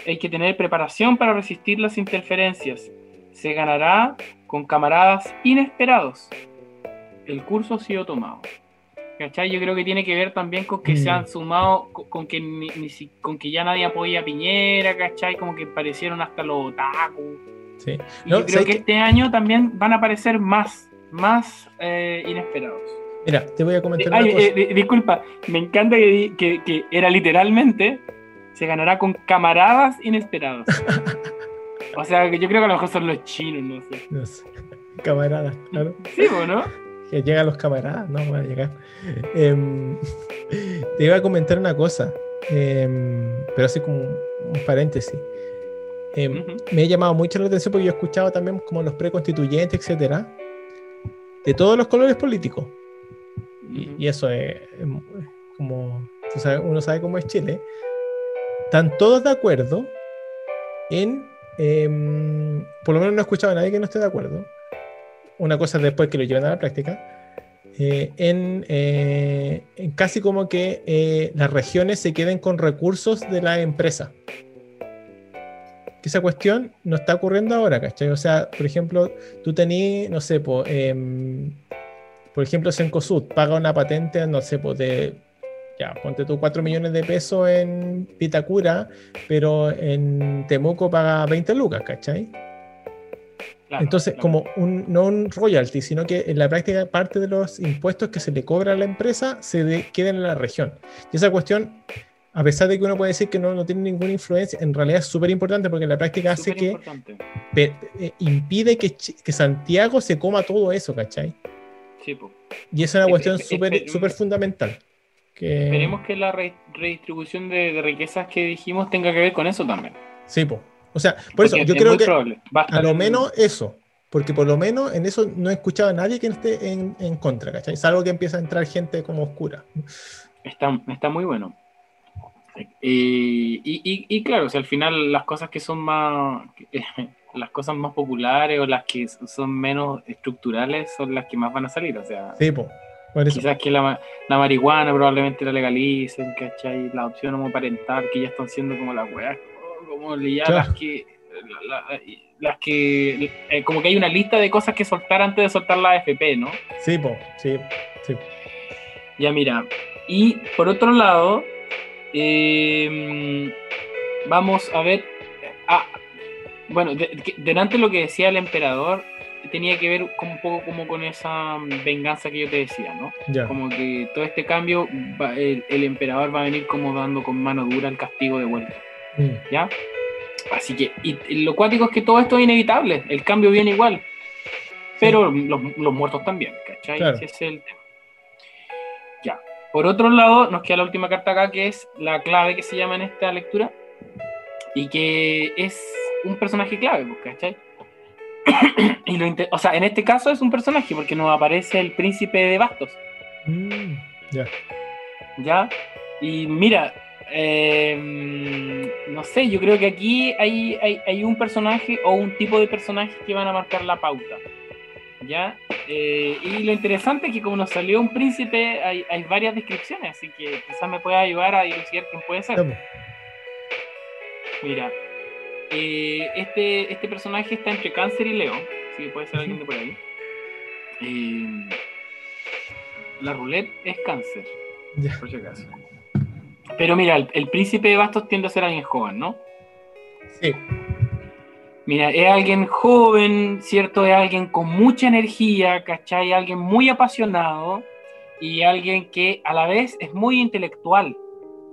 hay que tener preparación para resistir las interferencias. Se ganará con camaradas inesperados el curso ha sido tomado. ¿Cachai? Yo creo que tiene que ver también con que se han mm. sumado, con, que ni, con que ya nadie apoya a Piñera, ¿cachai? Como que aparecieron hasta los otaku. Sí. Y yo creo que, este año también van a aparecer más, más eh, inesperados. Mira, te voy a comentar. Eh, disculpa, me encanta que, que, era literalmente se ganará con camaradas inesperados. o sea, que yo creo que a lo mejor son los chinos, no sé. No sé. Camaradas, claro. Sí, ¿no? que llegan los camaradas, no van a llegar. Em, te iba a comentar una cosa, em, pero así como un paréntesis. Em, me ha llamado mucho la atención porque yo he escuchado también como los preconstituyentes, etcétera, de todos los colores políticos. Y, eso es, como, uno sabe cómo es Chile. Están todos de acuerdo en, por lo menos no he escuchado a nadie que no esté de acuerdo, una cosa después que lo llevan a la práctica, eh, eh, en, casi como que eh, las regiones se queden con recursos de la empresa. Que esa cuestión no está ocurriendo ahora, ¿cachai? O sea, por ejemplo, tú tenías, no sé, em, por ejemplo, Sencosud paga una patente, no sé, pues de, ya, ponte tú 4 millones de pesos en Pitacura, pero en Temuco paga 20 lucas, ¿cachai? Entonces, como un, no un royalty, sino que en la práctica parte de los impuestos que se le cobra a la empresa se queden en la región. Y esa cuestión, a pesar de que uno puede decir que no, no tiene ninguna influencia, en realidad es súper importante porque en la práctica hace que eh, impide que, que, Santiago se coma todo eso, ¿cachai? Sí, Y esa es una cuestión súper fundamental. Esperemos que la redistribución de, riquezas que dijimos tenga que ver con eso también. Sí, pues. O sea, por eso yo creo que a lo menos eso, porque por lo menos en eso no he escuchado a nadie que esté en, en contra, ¿cachai? Salvo que empieza a entrar gente como oscura. Está, está muy bueno. Y, y, y, claro, o sea, al final las cosas que son más, las cosas más populares o las que son menos estructurales son las que más van a salir, o sea. Sí, pues. Quizás que la, la, marihuana probablemente la legalicen, ¿cachai? La opción homoparental, que ya están siendo como las weas, como ya las que. las que. Eh, como que hay una lista de cosas que soltar antes de soltar la AFP, ¿no? Sí, po, sí, sí. Ya mira. Y por otro lado, eh, vamos a ver. Ah, bueno, delante de lo que decía el emperador, tenía que ver un poco como con esa venganza que yo te decía, ¿no? Como que todo este cambio, el, emperador va a venir como dando con mano dura el castigo de vuelta. Mm. ¿Ya? Así que, y, lo cuático es que todo esto es inevitable, el cambio viene igual, pero los, muertos también, ¿cachai? Ese es el tema. Ya. Por otro lado, nos queda la última carta acá, que es la clave que se llama en esta lectura, y que es un personaje clave, pues, ¿cachai? y lo o sea, en este caso es un personaje porque nos aparece el príncipe de bastos. Mm, ya. Ya. Y mira, em, no sé, yo creo que aquí hay, hay, un personaje o un tipo de personaje que van a marcar la pauta. ¿Ya? Eh, y lo interesante es que como nos salió un príncipe, hay, hay varias descripciones, así que quizás me pueda ayudar a dilucidar quién puede ser. Mira, eh, este, este personaje está entre cáncer y león, si puede ser alguien de por ahí. Eh, la roulette es cáncer, por si acaso. Pero mira, el, príncipe de bastos tiende a ser alguien joven, ¿no? Sí. Mira, es alguien joven, ¿cierto? Es alguien con mucha energía, ¿cachai? Alguien muy apasionado y alguien que a la vez es muy intelectual,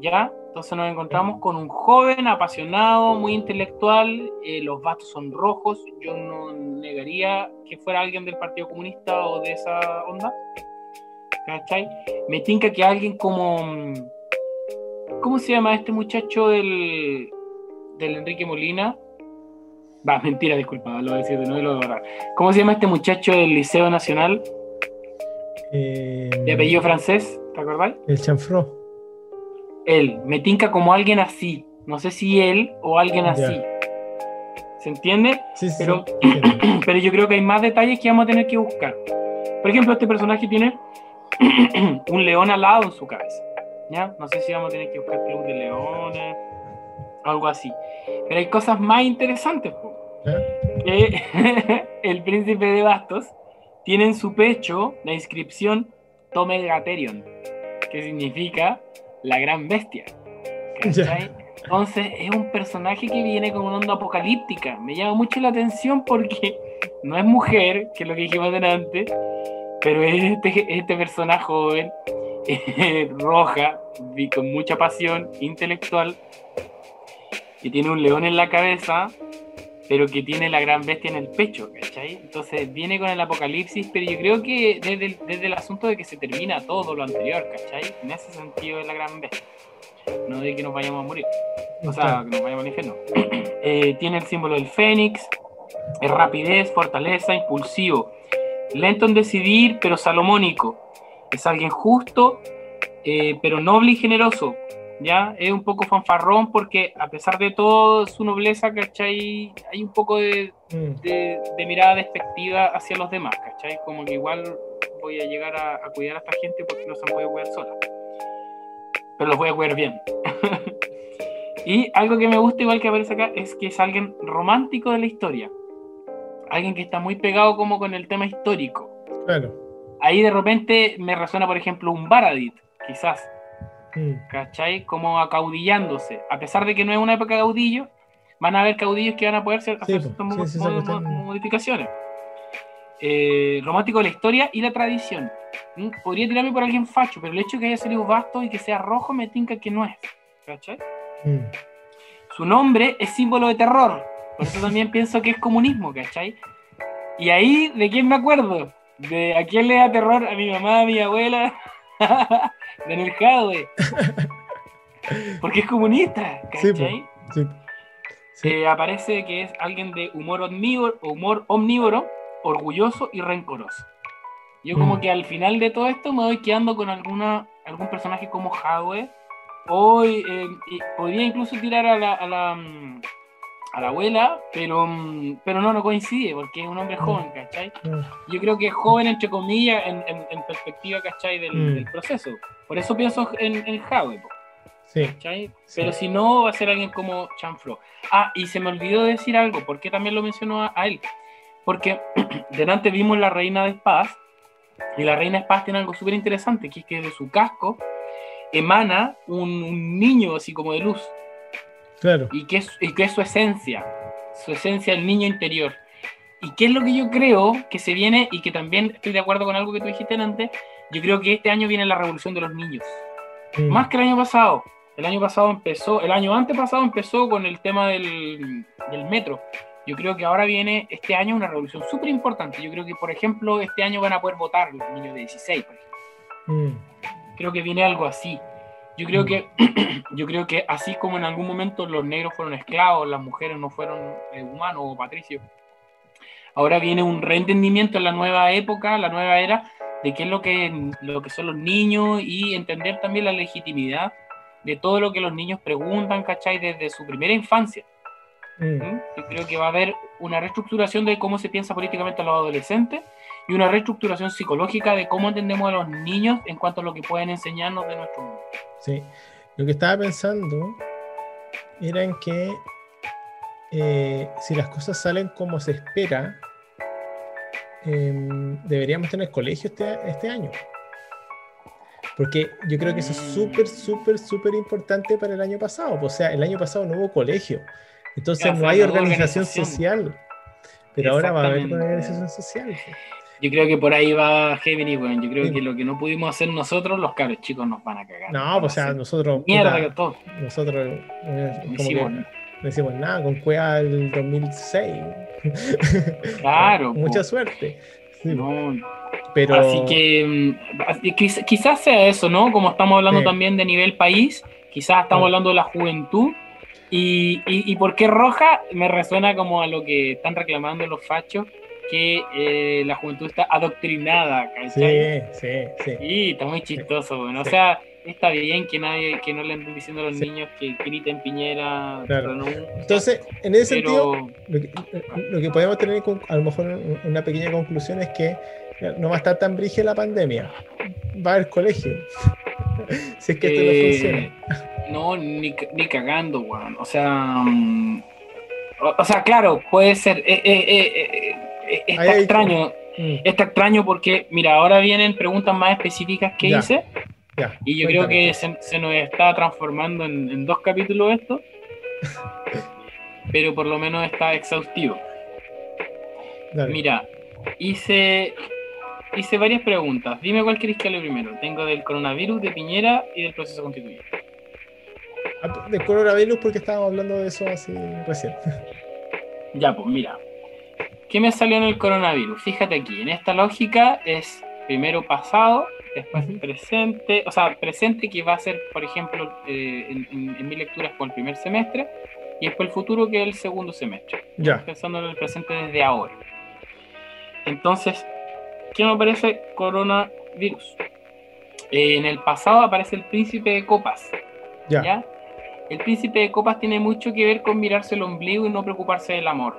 ¿ya? Entonces nos encontramos con un joven apasionado, muy intelectual, eh, los bastos son rojos, yo no negaría que fuera alguien del Partido Comunista o de esa onda. ¿Cachai? Me tinca que alguien como... ¿Cómo se llama este muchacho del, del Enrique Molina? Va, mentira, disculpa, lo voy a decir de nuevo y lo voy a borrar. ¿Cómo se llama este muchacho del Liceo Nacional? Eh, de apellido francés, ¿te acordáis? El chanfró él. Me tinca como alguien así. No sé si él o alguien así. ¿Se entiende? Sí, sí, pero, pero yo creo que hay más detalles que vamos a tener que buscar. Por ejemplo, este personaje tiene un león alado en su cabeza. ¿ya? No sé si vamos a tener que buscar club de leones, algo así. Pero hay cosas más interesantes. el príncipe de bastos tiene en su pecho la inscripción Tome Gaterion, que significa la gran bestia. Entonces es un personaje que viene con una onda apocalíptica. Me llama mucho la atención porque no es mujer, que es lo que dijimos delante, pero es este, este personaje joven, roja, con mucha pasión, intelectual, que tiene un león en la cabeza, pero que tiene la gran bestia en el pecho, ¿cachai? Entonces viene con el apocalipsis, pero yo creo que desde el, asunto de que se termina todo lo anterior, ¿cachai? En ese sentido es la gran bestia, no de que nos vayamos a morir, o sea, que nos vayamos al infierno. Eh, tiene el símbolo del fénix, es rapidez, fortaleza, impulsivo, lento en decidir, pero salomónico. Es alguien justo, eh, pero noble y generoso, ¿ya? Es un poco fanfarrón porque a pesar de todo su nobleza, ¿cachai? Hay un poco de, mm. de, mirada despectiva hacia los demás, ¿cachai? Como que igual voy a llegar a, cuidar a esta gente porque no se puede cuidar sola. Pero los voy a cuidar bien. y algo que me gusta igual que aparece acá es que es alguien romántico de la historia. Alguien que está muy pegado como con el tema histórico. Claro. Ahí de repente me resuena, por ejemplo, un Baradit, quizás. ¿Cachai? Como acaudillándose. A pesar de que no es una época de caudillo, van a haber caudillos que van a poder hacer, hacer modificaciones. Eh, romántico de la historia y la tradición. Mm, podría tirarme por alguien facho, pero el hecho de que haya salido vasto y que sea rojo me tinca que no es. ¿Cachai? Mm. Su nombre es símbolo de terror. Por eso también pienso que es comunismo, ¿cachai? Y ahí, ¿de quién me acuerdo? ¿De a quién le da terror? A mi mamá, a mi abuela. Daniel Jadwe. Porque es comunista, ¿cachai? Sí, sí, aparece que es alguien de humor omnívoro, humor omnívoro, orgulloso y rencoroso. Yo como mm. que al final de todo esto me voy quedando con alguna, algún personaje como Jadwe. O eh, podría incluso tirar a la, a la, mm, a la abuela, pero, mm, pero no, no coincide, porque es un hombre joven, ¿cachai? Yo creo que es joven, entre comillas, en, en, perspectiva, ¿cachai? Del, proceso. Por eso pienso en, en Jadwe, pero si no, va a ser alguien como Chanflo. Ah, y se me olvidó decir algo, ¿por qué también lo mencionó a, él? Porque delante vimos la reina de espadas, y la reina de espadas tiene algo súper interesante, que es que de su casco emana un, niño así como de luz. Claro. Y que, es, y que es su esencia, su esencia, el niño interior. ¿Y qué es lo que yo creo que se viene y que también estoy de acuerdo con algo que tú dijiste antes? Yo creo que este año viene la revolución de los niños. Mm. Más que el año pasado. El año pasado empezó, el año antepasado empezó con el tema del, metro. Yo creo que ahora viene este año una revolución súper importante. Yo creo que, por ejemplo, este año van a poder votar los niños de 16, por ejemplo. Mm. Creo que viene algo así. Yo creo mm. que, yo creo que así como en algún momento los negros fueron esclavos, las mujeres no fueron eh, humanos o patricios, ahora viene un reentendimiento en la nueva época, la nueva era, de qué es lo que, lo que son los niños y entender también la legitimidad de todo lo que los niños preguntan, ¿cachai? Desde su primera infancia. Mm. ¿Mm? Yo creo que va a haber una reestructuración de cómo se piensa políticamente a los adolescentes y una reestructuración psicológica de cómo entendemos a los niños en cuanto a lo que pueden enseñarnos de nuestro mundo. Sí, lo que estaba pensando era en que eh, si las cosas salen como se espera, em, deberíamos tener colegio este, este año. Porque yo creo que eso es súper, súper, súper importante para el año pasado. O sea, el año pasado no hubo colegio. Entonces no hay organización, social. Pero ahora va a haber organización social. Yo creo que por ahí va Gemini, bueno. Yo creo que lo que no pudimos hacer nosotros, los cabros chicos nos van a cagar. No, pues, o sea, nosotros. Mierda que todo. Nosotros. Eh, no, hicimos, no hicimos nada con Cueva del 2006. Claro. Mucha suerte. No, Así que mm, quizás sea eso, ¿no? Como estamos hablando también de nivel país, quizás estamos hablando de la juventud. Y, y, por qué roja me resuena como a lo que están reclamando los fachos, que eh, la juventud está adoctrinada. Sí, sí, sí. Y está muy chistoso, bueno. O sea, está bien que nadie, que no le anden diciendo a los niños que griten Piñera. Entonces, en ese sentido, lo que, podemos tener a lo mejor una pequeña conclusión es que no va a estar tan brígida la pandemia. Va a haber colegio. si es que esto no eh, funciona. No, ni, ni cagando, weón. O sea. Mm, o, sea, claro, puede ser. Eh, eh, está extraño. Mm. Está extraño porque, mira, ahora vienen preguntas más específicas que hice. y yo creo que se, nos está transformando en, dos capítulos esto. pero por lo menos está exhaustivo. Mira, hice hice varias preguntas. Dime cuál querés que hable primero. Tengo del coronavirus, de Piñera y del proceso constituyente. Ah, del coronavirus porque estábamos hablando de eso así recién. Ya, pues mira. ¿Qué me salió en el coronavirus? Fíjate aquí, en esta lógica es primero pasado, después presente, o sea, presente que va a ser, por ejemplo, eh, en, mi lectura por el primer semestre, y después el futuro que es el segundo semestre. Ya. Pensando en el presente desde ahora. Entonces, ¿Qué me aparece? Coronavirus. Eh, en el pasado aparece el príncipe de copas. Ya. El príncipe de copas tiene mucho que ver con mirarse el ombligo y no preocuparse del amor.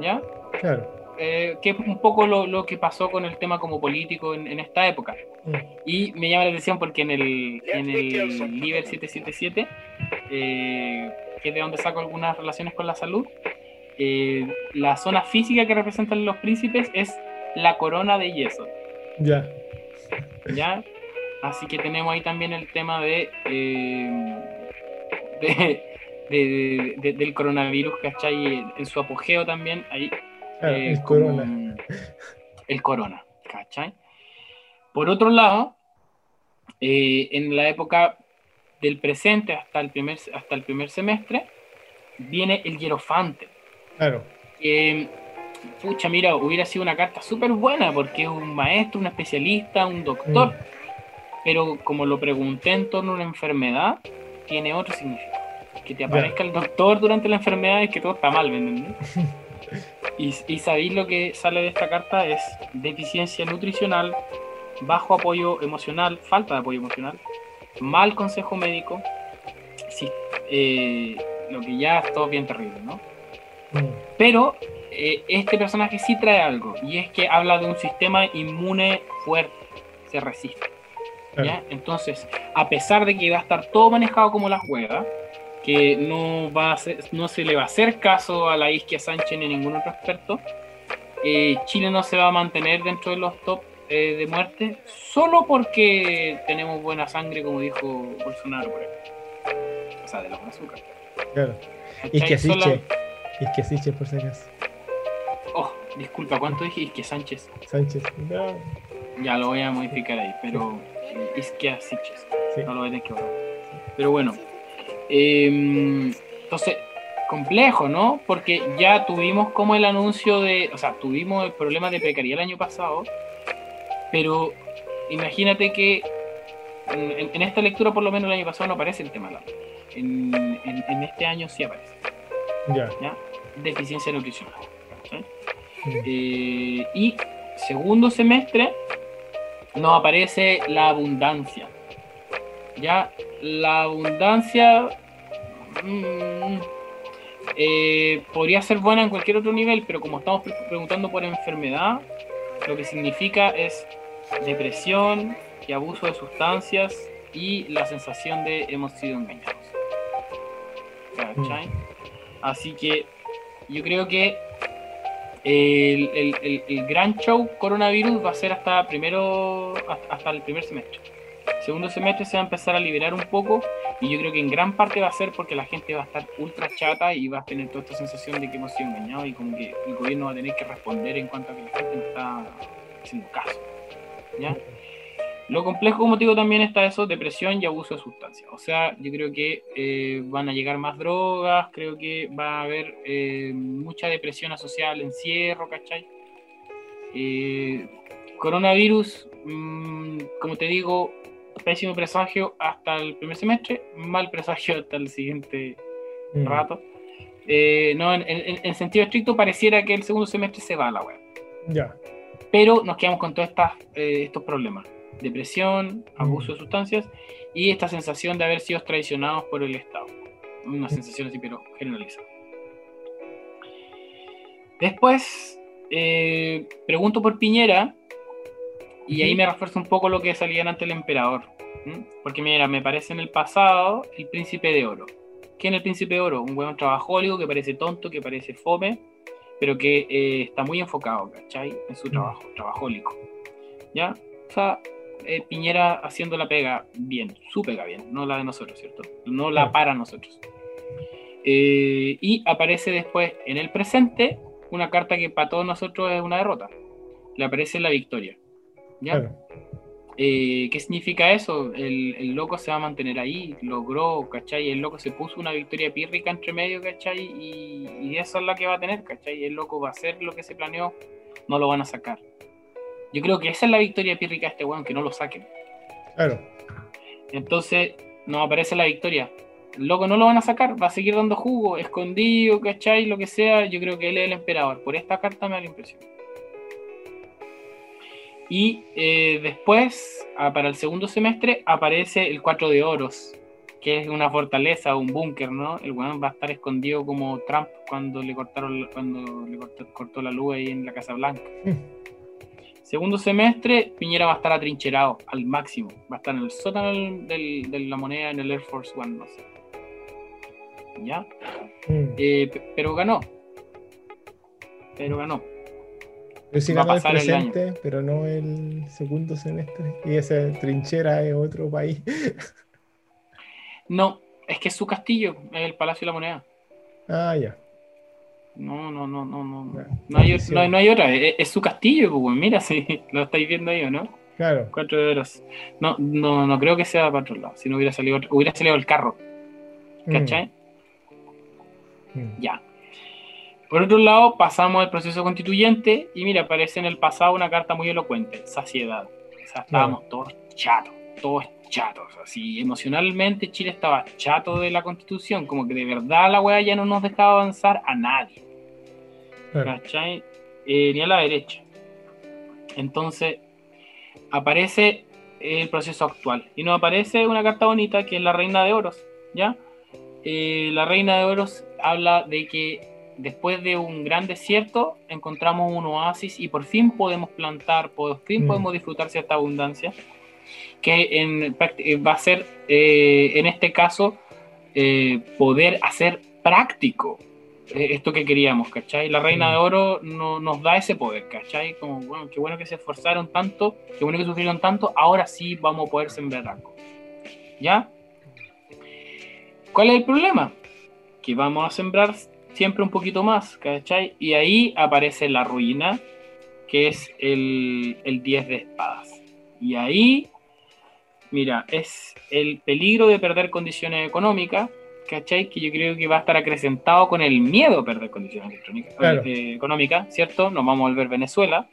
¿Ya? Claro. Eh, que es un poco lo, que pasó con el tema como político en, esta época. Mm. Y me llama la atención porque en el, en el nivel 777, eh, que es de donde saco algunas relaciones con la salud, la zona física que representan los príncipes es la corona de yeso. Ya. Ya. Así que tenemos ahí también el tema de, eh, del coronavirus, ¿cachai? En su apogeo también, ahí. Eh, el corona. El corona, ¿cachai? Por otro lado, eh, en la época del presente hasta el primer, hasta el primer semestre, viene el hierofante. Claro pucha, mira, hubiera sido una carta súper buena porque es un maestro, un especialista, un doctor. pero como lo pregunté en torno a una enfermedad, tiene otro significado. Que te aparezca el doctor durante la enfermedad es que todo está mal, ¿me? y, y sabéis lo que sale de esta carta es deficiencia nutricional, bajo apoyo emocional, falta de apoyo emocional, mal consejo médico, eh, lo que ya es todo bien terrible, ¿no? Mm. Pero eh, este personaje sí trae algo, y es que habla de un sistema inmune fuerte, se resiste. Entonces, a pesar de que va a estar todo manejado como la juega, que no, va a no se le va a hacer caso a la Isquia Sánchez ni ningún otro experto, eh, Chile no se va a mantener dentro de los top eh, de muerte solo porque tenemos buena sangre, como dijo Bolsonaro, por ejemplo. O sea, de los azúcar. Claro. Siche. Y que Siche, por si acaso. Oh, disculpa, ¿cuánto dije? Isque Sánchez. Sánchez, no. Ya lo voy a modificar ahí, pero Isque Siches. No lo voy a tener que borrar. Pero bueno. Em, entonces, complejo, ¿no? Porque ya tuvimos como el anuncio de, o sea, tuvimos el problema de precariedad el año pasado pero imagínate que en, esta lectura, por lo menos el año pasado, no aparece el tema En, en, este año sí aparece. Ya. Deficiencia nutricional. Eh, y segundo semestre no aparece la abundancia. Ya, la abundancia mm, eh, podría ser buena en cualquier otro nivel, pero como estamos preguntando por enfermedad, lo que significa es depresión y abuso de sustancias y la sensación de hemos sido engañados. Mm. Así que yo creo que el, gran show coronavirus va a ser hasta primero hasta el primer semestre. Segundo semestre se va a empezar a liberar un poco y yo creo que en gran parte va a ser porque la gente va a estar ultra chata y va a tener toda esta sensación de que hemos sido engañados y como que el gobierno va a tener que responder en cuanto a que la gente está haciendo caso. ¿ya? Lo complejo, como te digo, también está eso, depresión y abuso de sustancias. O sea, yo creo que eh, van a llegar más drogas, creo que va a haber eh, mucha depresión asociada al encierro, ¿cachai? Eh, coronavirus, mm, como te digo, pésimo presagio hasta el primer semestre, mal presagio hasta el siguiente mm. rato. no, en, sentido estricto, pareciera que el segundo semestre se va a la web. Ya pero nos quedamos con todos eh, estos problemas. Depresión, abuso de sustancias y esta sensación de haber sido traicionados por el Estado. Una sensación así, pero generalizada. Después, eh, pregunto por Piñera y ahí me refuerzo un poco lo que salían ante el emperador. Porque mira, me parece en el pasado el príncipe de oro. ¿Quién es el príncipe de oro? Un buen trabajólico que parece tonto, que parece fome, pero que eh, está muy enfocado, ¿cachai? En su mm. trabajo, trabajólico. ¿Ya? O sea, eh, Piñera haciendo la pega bien, su pega bien, no la de nosotros, ¿cierto? No la para nosotros. Eh, y aparece después en el presente una carta que para todos nosotros es una derrota. Le aparece la victoria. ¿Ya? Eh, ¿Qué significa eso? El, loco se va a mantener ahí, logró, ¿cachai? El loco se puso una victoria pírrica entre medio, ¿cachai? Y, y eso es la que va a tener, ¿cachai? El loco va a hacer lo que se planeó, no lo van a sacar. Yo creo que esa es la victoria pírrica de este weón, que no lo saquen. Claro. Entonces, no aparece la victoria. El loco no lo van a sacar, va a seguir dando jugo, escondido, ¿cachai? Lo que sea, yo creo que él es el emperador. Por esta carta me da la impresión. Y eh, después, ah, para el segundo semestre, aparece el 4 de oros, que es una fortaleza, un búnker, ¿no? El weón va a estar escondido como Trump cuando le cortaron cuando le cortó, la luz ahí en la Casa Blanca. Segundo semestre, Piñera va a estar atrincherado al máximo. Va a estar en el sótano de la moneda en el Air Force One, no sé. ¿Ya? Mm. Eh, pero ganó. Pero ganó. Pero sí ganó el presente, pero no el segundo semestre. Y esa trinchera es otro país. No, es que es su castillo, es el Palacio de la Moneda. Ah, ya. No, no, no, no, no. No, hay, no, hay, otra, es, su castillo, pues mira, si lo estáis viendo ahí o no. Claro. Cuatro de horas. No, no, no creo que sea para otro lado, si no hubiera salido, hubiera salido el carro. Mm. ¿Cachai? Mm. Ya. Por otro lado, pasamos al proceso constituyente y mira, aparece en el pasado una carta muy elocuente, saciedad. O sea, estábamos todos chatos, todos chatos, así emocionalmente Chile estaba chato de la constitución, como que de verdad la weá ya no nos dejaba avanzar a nadie. ¿Cachai? Eh, ni a la derecha. Entonces, aparece el proceso actual y nos aparece una carta bonita que es la Reina de Oros, ¿ya? Eh, la Reina de Oros habla de que después de un gran desierto encontramos un oasis y por fin podemos plantar, por fin mm. podemos disfrutar cierta abundancia, que en, eh, va a ser, eh, en este caso, poder hacer práctico esto que queríamos, ¿cachai? La Reina mm. de Oro no, nos da ese poder, ¿cachai? Como, bueno, qué bueno que se esforzaron tanto, qué bueno que sufrieron tanto, ahora sí vamos a poder sembrar algo. ¿Ya? ¿Cuál es el problema? Que vamos a sembrar siempre un poquito más, ¿cachai? Y ahí aparece la ruina, que es el, el 10 de espadas. Y ahí, mira, es el peligro de perder condiciones económicas, ¿cachai? Que yo creo que va a estar acrecentado con el miedo a perder condiciones eh, económicas, ¿cierto? Nos vamos a volver Venezuela.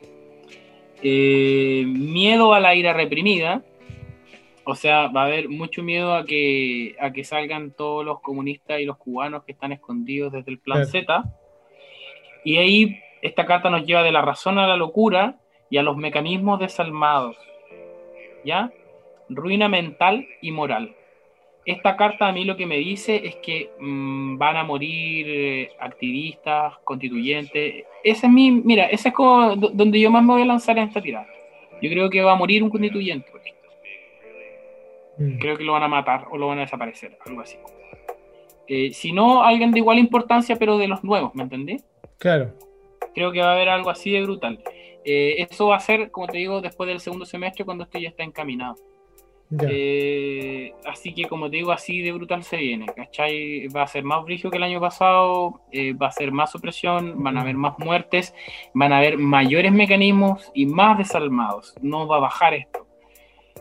Eh, miedo a la ira reprimida, o sea, va a haber mucho miedo a que, a que salgan todos los comunistas y los cubanos que están escondidos desde el plan Z. Y ahí esta carta nos lleva de la razón a la locura y a los mecanismos desalmados. ¿Ya? Ruina mental y moral. Esta carta a mí lo que me dice es que mm, van a morir eh, activistas, constituyentes. Ese es mi, mira, ese es como donde yo más me voy a lanzar en esta tirada. Yo creo que va a morir un constituyente. Mm. Creo que lo van a matar o lo van a desaparecer, algo así. Eh, si no, alguien de igual importancia, pero de los nuevos, ¿me entendí? Claro. Creo que va a haber algo así de brutal. Eh, eso va a ser, como te digo, después del segundo semestre, cuando esto ya está encaminado. Eh, así que, como te digo, así de brutal se viene, ¿cachai? Va a ser más brillo que el año pasado, va a ser más opresión, van a haber más muertes, van a haber mayores mecanismos y más desalmados. No va a bajar esto.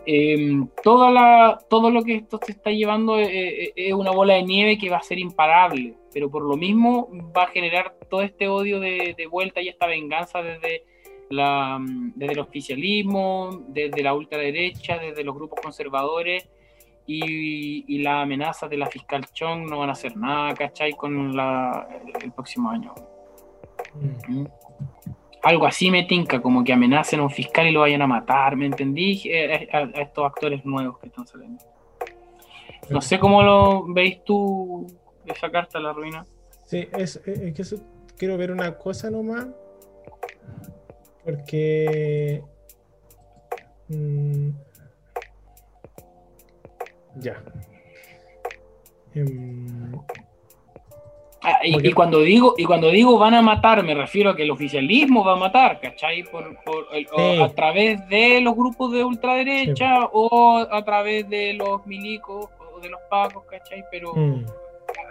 Em, toda la, todo lo que esto se está llevando eh, eh, es, una bola de nieve que va a ser imparable, pero por lo mismo va a generar todo este odio de, vuelta y esta venganza desde, la, desde el oficialismo, desde la ultraderecha, desde los grupos conservadores y, las amenazas de la fiscal Chong no van a hacer nada, ¿cachai? Con el, próximo año. Mm. ¿Mm? Algo así me tinca, como que amenacen a un fiscal y lo vayan a matar, ¿me entendí? Eh, eh, a, estos actores nuevos que están saliendo. No sé cómo lo veis tú, esa carta, la ruina. Sí, es, que eso, quiero ver una cosa nomás, porque... Mm, ya. Em, Ah, y, cuando digo, y cuando digo van a matar, me refiero a que el oficialismo va a matar, ¿cachai? Por, a través de los grupos de ultraderecha o a través de los milicos o de los pacos, ¿cachai? Pero mm.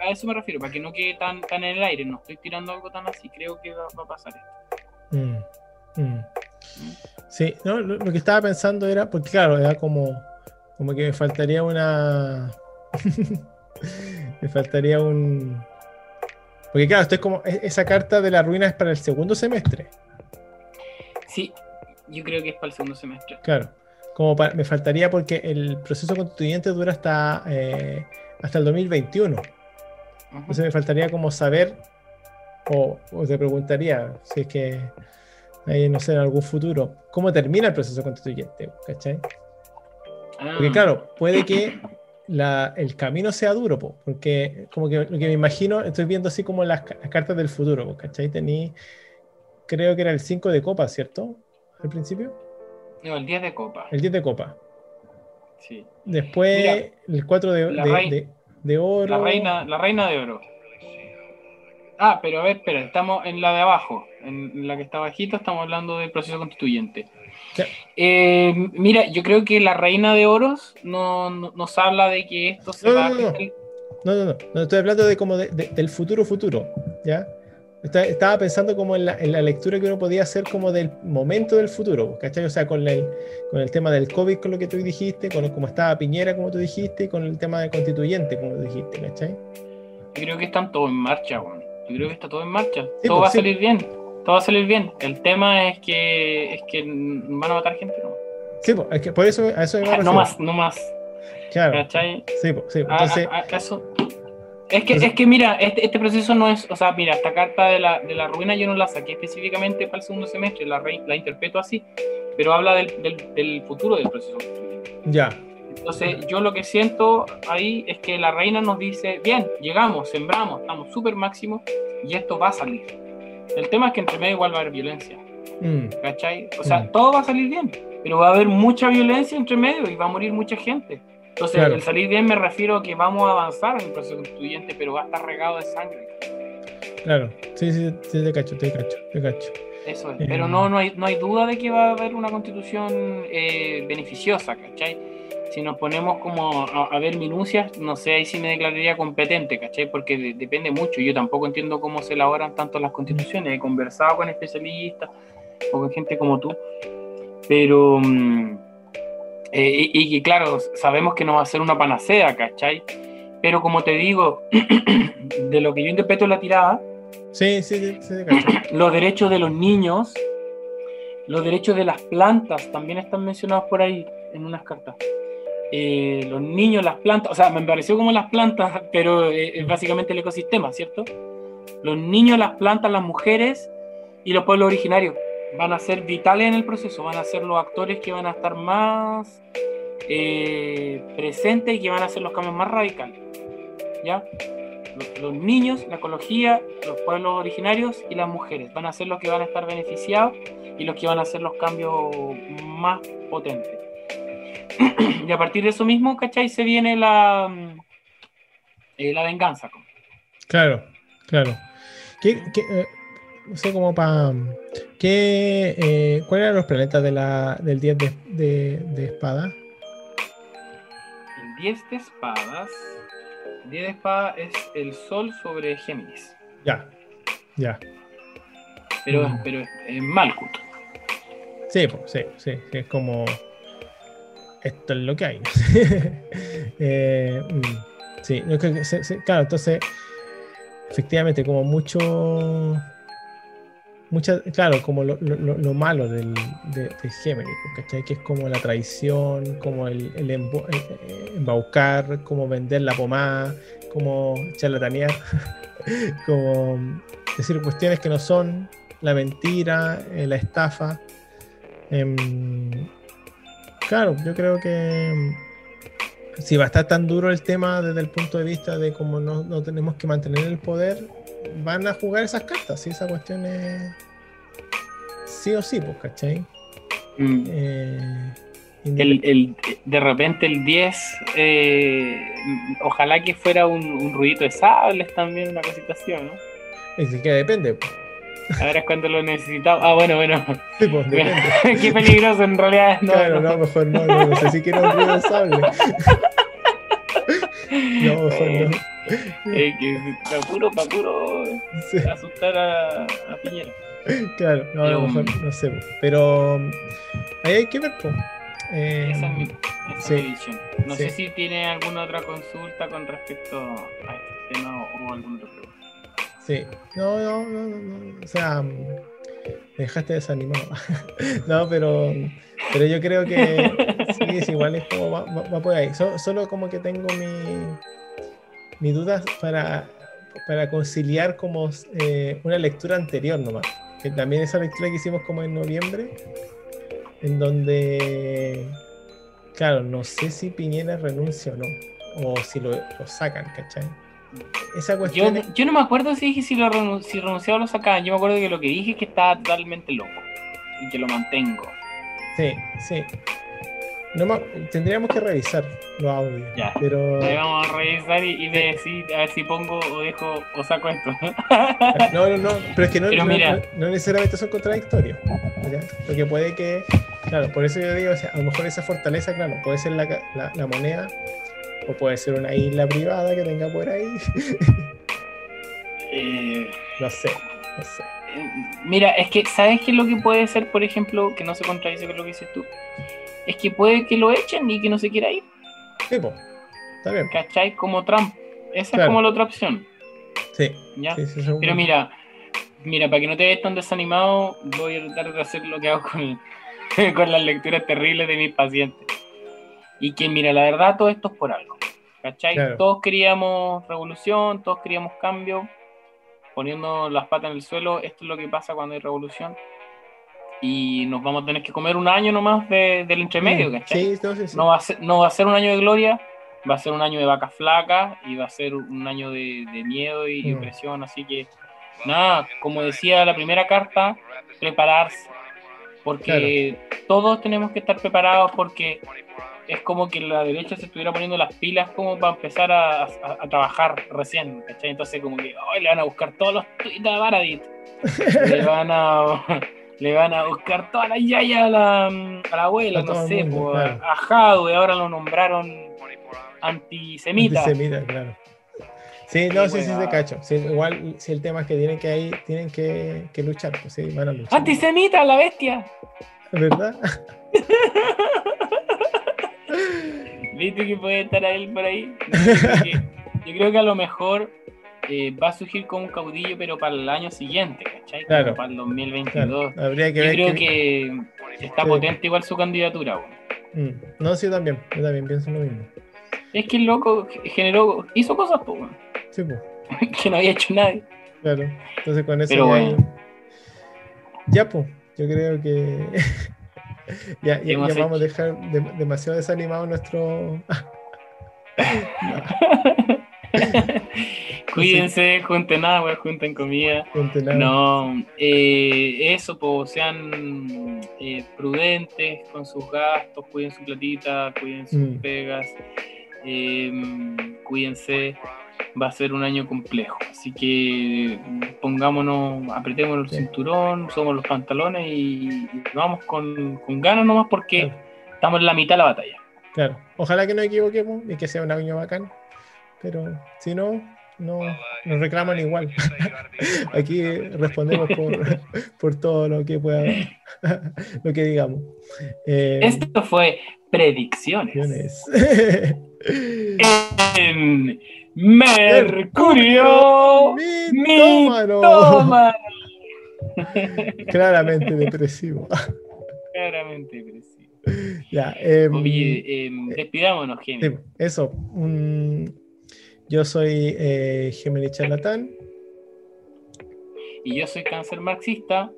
a eso me refiero, para que no quede tan, tan en el aire, no estoy tirando algo tan así, creo que va, a pasar esto. Mm, mm. Sí, no, lo, lo, que estaba pensando era, porque claro, era como, como que me faltaría una... me faltaría un porque claro, esto es como, esa carta de la ruina es para el segundo semestre. Sí, yo creo que es para el segundo semestre. Claro, como me faltaría porque el proceso constituyente dura hasta, eh, hasta el 2021. Entonces me faltaría como saber, o, te preguntaría, si es que hay, no sé, en algún futuro, cómo termina el proceso constituyente, ¿cachai? Porque ah. claro, puede que el camino sea duro, porque como que lo que me imagino, estoy viendo así como las, cartas del futuro, ¿cachai? Tení, creo que era el 5 de copa, ¿cierto? Al principio. No, el 10 de copa. El 10 de copa. Sí. Después el 4 de, de, oro. La reina, la reina de oro. Ah, pero a ver, espera, estamos en la de abajo, en la que está bajito, estamos hablando del proceso constituyente. Eh, mira, yo creo que la reina de oros no, nos habla de que esto se va no, no, no, no, estoy hablando de como del futuro futuro, ¿ya? Estaba pensando como en la, lectura que uno podía hacer como del momento del futuro, ¿cachai? O sea, con el, con el tema del COVID, con lo que tú dijiste, con cómo estaba Piñera, como tú dijiste, y con el tema de constituyente, como tú dijiste, ¿cachai? Yo creo que están todos en marcha, Juan. Yo creo que está todo en marcha. todo pues, va a salir bien todo va a salir bien. El tema es que es que van a matar gente, ¿no? Sí, es que por eso, a eso me No más, no más. Claro. ¿Cachai? Sí, sí. Entonces, eso. Es que, es que mira, este, este, proceso no es, o sea, mira, esta carta de la, de la ruina yo no la saqué específicamente para el segundo semestre, la, la interpreto así, pero habla del, del, del futuro del proceso. Ya. Entonces, yo lo que siento ahí es que la reina nos dice, bien, llegamos, sembramos, estamos súper máximos y esto va a salir. El tema es que entre medio igual va a haber violencia. Mm. ¿Cachai? O sea, mm. todo va a salir bien, pero va a haber mucha violencia entre medio y va a morir mucha gente. Entonces, el salir bien me refiero a que vamos a avanzar en el proceso constituyente, pero va a estar regado de sangre. Claro, sí, sí, sí, te cacho, te cacho, te cacho. Eso es. Pero no, no, hay, no hay duda de que va a haber una constitución eh, beneficiosa, ¿cachai? Si nos ponemos como a, ver minucias, no sé, ahí sí me declararía competente, ¿cachai? Porque depende mucho. Yo tampoco entiendo cómo se elaboran tanto las constituciones. He conversado con especialistas o con gente como tú, pero... Mm, eh, y, claro, sabemos que no va a ser una panacea, ¿cachai? Pero como te digo, de lo que yo interpreto la tirada, sí, sí, sí, los derechos de los niños, los derechos de las plantas también están mencionados por ahí en unas cartas. Eh, los niños, las plantas, o sea, me pareció como las plantas, pero eh, básicamente el ecosistema, ¿cierto? Los niños, las plantas, las mujeres y los pueblos originarios van a ser vitales en el proceso, van a ser los actores que van a estar más eh, presentes y que van a hacer los cambios más radicales. ¿Ya? Los, niños, la ecología, los pueblos originarios y las mujeres van a ser los que van a estar beneficiados y los que van a hacer los cambios más potentes. Y a partir de eso mismo, ¿cachai? Se viene la, eh, la venganza. Claro, claro. ¿Qué, qué, eh, no sé, como para... ¿qué, eh, ¿Cuáles eran los planetas de la, del 10 de, de, de espada? El 10 de espadas... El 10 de espada es el sol sobre Géminis. Ya, ya. Pero, mm. pero es Malkut. Sí, pues, sí, sí, es como... Esto es lo que hay. eh, mm, sí, claro, entonces, efectivamente, como mucho muchas, claro, como lo, lo, malo del, de, Géminis, ¿cachai? Que es como la traición, como el, el embaucar, como vender la pomada, como charlatanear, como decir cuestiones que no son, la mentira, eh, la estafa. Em, claro, yo creo que em, si va a estar tan duro el tema desde el punto de vista de cómo no, no tenemos que mantener el poder, van a jugar esas cartas, si esa cuestión es sí o sí, pues, ¿cachai? Mm. Eh, el, de repente el 10, eh, ojalá que fuera un, un, ruidito de sables también, una cosita así, ¿no? Es que depende. Ahora es cuando lo necesitamos. Ah, bueno, bueno. Sí, pues, Qué peligroso en realidad. No, claro, no, mejor no, no, sé si quiero un ruido de sable. no, mejor no. Eh, que para puro, para puro asustar a, a Piñera. Claro, no, a lo mejor no sé, pero ahí hay que ver, pues. esa es mi, visión. No sé si tiene alguna otra consulta con respecto a este tema o, algún otro pregunta. Sí, no, no, no, no, o sea, me dejaste desanimado. no, pero, pero yo creo que sí, es igual, es como va, va, por ahí. solo como que tengo mi, mi dudas para, para conciliar como eh, una lectura anterior nomás que también esa lectura que hicimos como en noviembre, en donde, claro, no sé si Piñera renuncia o no, o si lo, sacan, ¿cachai? Esa cuestión yo, yo, no me acuerdo si dije si, lo si renunciaba o lo sacaban, yo me acuerdo que lo que dije es que estaba totalmente loco y que lo mantengo. Sí, sí. No, tendríamos que revisar los audios. Ya. Pero... vamos a revisar y, decir, a ver si pongo o dejo o saco esto. no, no, no. Pero es que no, no, necesariamente son contradictorios. Porque puede que. Claro, por eso yo digo, a lo mejor esa fortaleza, claro, puede ser la, la, moneda o puede ser una isla privada que tenga por ahí. Eh, no sé, no sé. Mira, es que, ¿sabes qué es lo que puede ser, por ejemplo, que no se contradice con lo que dices tú? es que puede que lo echen y que no se quiera ir. Sí, pues. Está bien. ¿Cachai? Como Trump. Esa es como la otra opción. Sí. ¿Ya? Pero mira, mira, para que no te veas tan desanimado, voy a tratar de hacer lo que hago con, con las lecturas terribles de mis pacientes. Y que, mira, la verdad, todo esto es por algo. ¿Cachai? Todos queríamos revolución, todos queríamos cambio, poniendo las patas en el suelo. Esto es lo que pasa cuando hay revolución. Y nos vamos a tener que comer un año nomás de, del entremedio, ¿cachai? No, va a ser, no va a ser un año de gloria, va a ser un año de vacas flacas y va a ser un año de, miedo y mm. depresión. Así que, nada, como decía la primera carta, prepararse. Porque todos tenemos que estar preparados porque es como que la derecha se estuviera poniendo las pilas como para empezar a, trabajar recién, ¿cachai? Entonces como que le van a buscar todos los tweets a Baradit. le van a le van a buscar toda la yaya a la, a la abuela, no sé, a Jadwe, ahora lo nombraron antisemita. Antisemita, claro. Sí, no, sí, sí, se cacho. igual, si el tema es que tienen que ahí, tienen que, que luchar, pues sí, van a luchar. ¡Antisemita, la bestia! ¿Verdad? ¿Viste que puede estar él por ahí? Yo creo que a lo mejor eh, va a surgir como un caudillo, pero para el año siguiente, ¿cachai? Claro. para el 2022. Habría que Yo creo que... está potente igual su candidatura. Mm. No, sí, yo también. Yo también pienso lo mismo. Es que el loco generó, hizo cosas, pues. Sí, pues. que no había hecho nadie. Claro. Entonces con eso. Pero ya, bueno. ya, pues. Yo creo que. ya, ya, vamos a dejar demasiado desanimado nuestro. Cuídense, junten agua, junten comida. No, eh, eso, pues sean eh, prudentes con sus gastos, cuiden su platita, cuiden sus mm. pegas, em, cuídense. Va a ser un año complejo, así que pongámonos, apretemos el cinturón, somos los pantalones y, vamos con, ganas nomás porque estamos en la mitad de la batalla. Claro, ojalá que no equivoquemos y que sea un año bacán, pero si no, no nos reclaman igual. Aquí respondemos por, por, todo lo que pueda, lo que digamos. Eh, Esto fue predicciones. en Mercurio mitómano. Claramente depresivo. Claramente depresivo. Ya, eh, despidámonos, genio. eso. yo soy eh, Gemini Charlatán. Y yo soy Cáncer Marxista.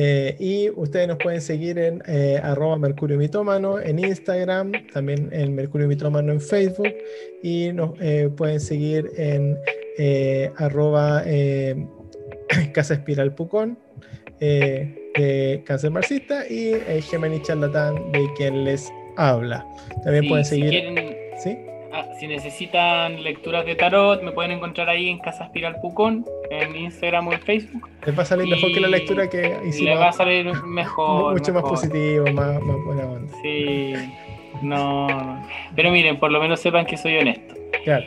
Eh, y ustedes nos pueden seguir en eh, arroba Mercurio Mitómano en Instagram, también en Mercurio Mitómano en Facebook y nos eh, pueden seguir en arroba Casa Espiral Pucón de Cáncer Marxista y Gemini Charlatán de quien les habla. También pueden seguir... ¿sí? Ah, si necesitan lecturas de tarot, me pueden encontrar ahí en Casa Espiral Pucón, en Instagram o en Facebook. Les va a salir mejor que la lectura que hicimos. Les va a salir mejor. Mucho más positivo, más, buena onda. Sí, no. Pero miren, por lo menos sepan que soy honesto. Claro.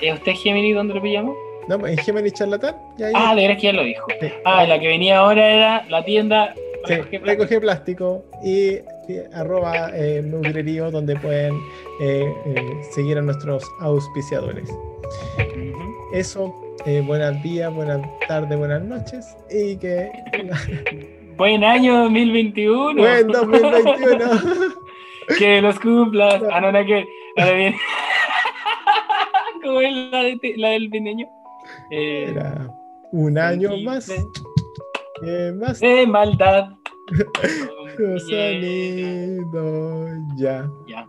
¿Y usted, Gemini, dónde lo pillamos? No, en Gemini Charlatán. ah, de verdad que ya lo dijo. Ah, la que venía ahora era la tienda Sí, recoge plástico y, arroba eh, donde pueden eh, eh, seguir a nuestros auspiciadores. Eso, eh, buenos días, buenas tardes, buenas noches y que... Buen año 2021. Buen 2021. que los cumplas. Ah, no, no, que... Ahora bien. ¿Cómo es la, de, la del pequeño? Era un año más. ¿Qué más? De maldad. Ya. Ya.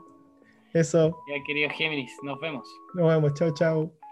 Eso. Ya, querido Géminis, nos vemos. Nos vemos, chao, chao.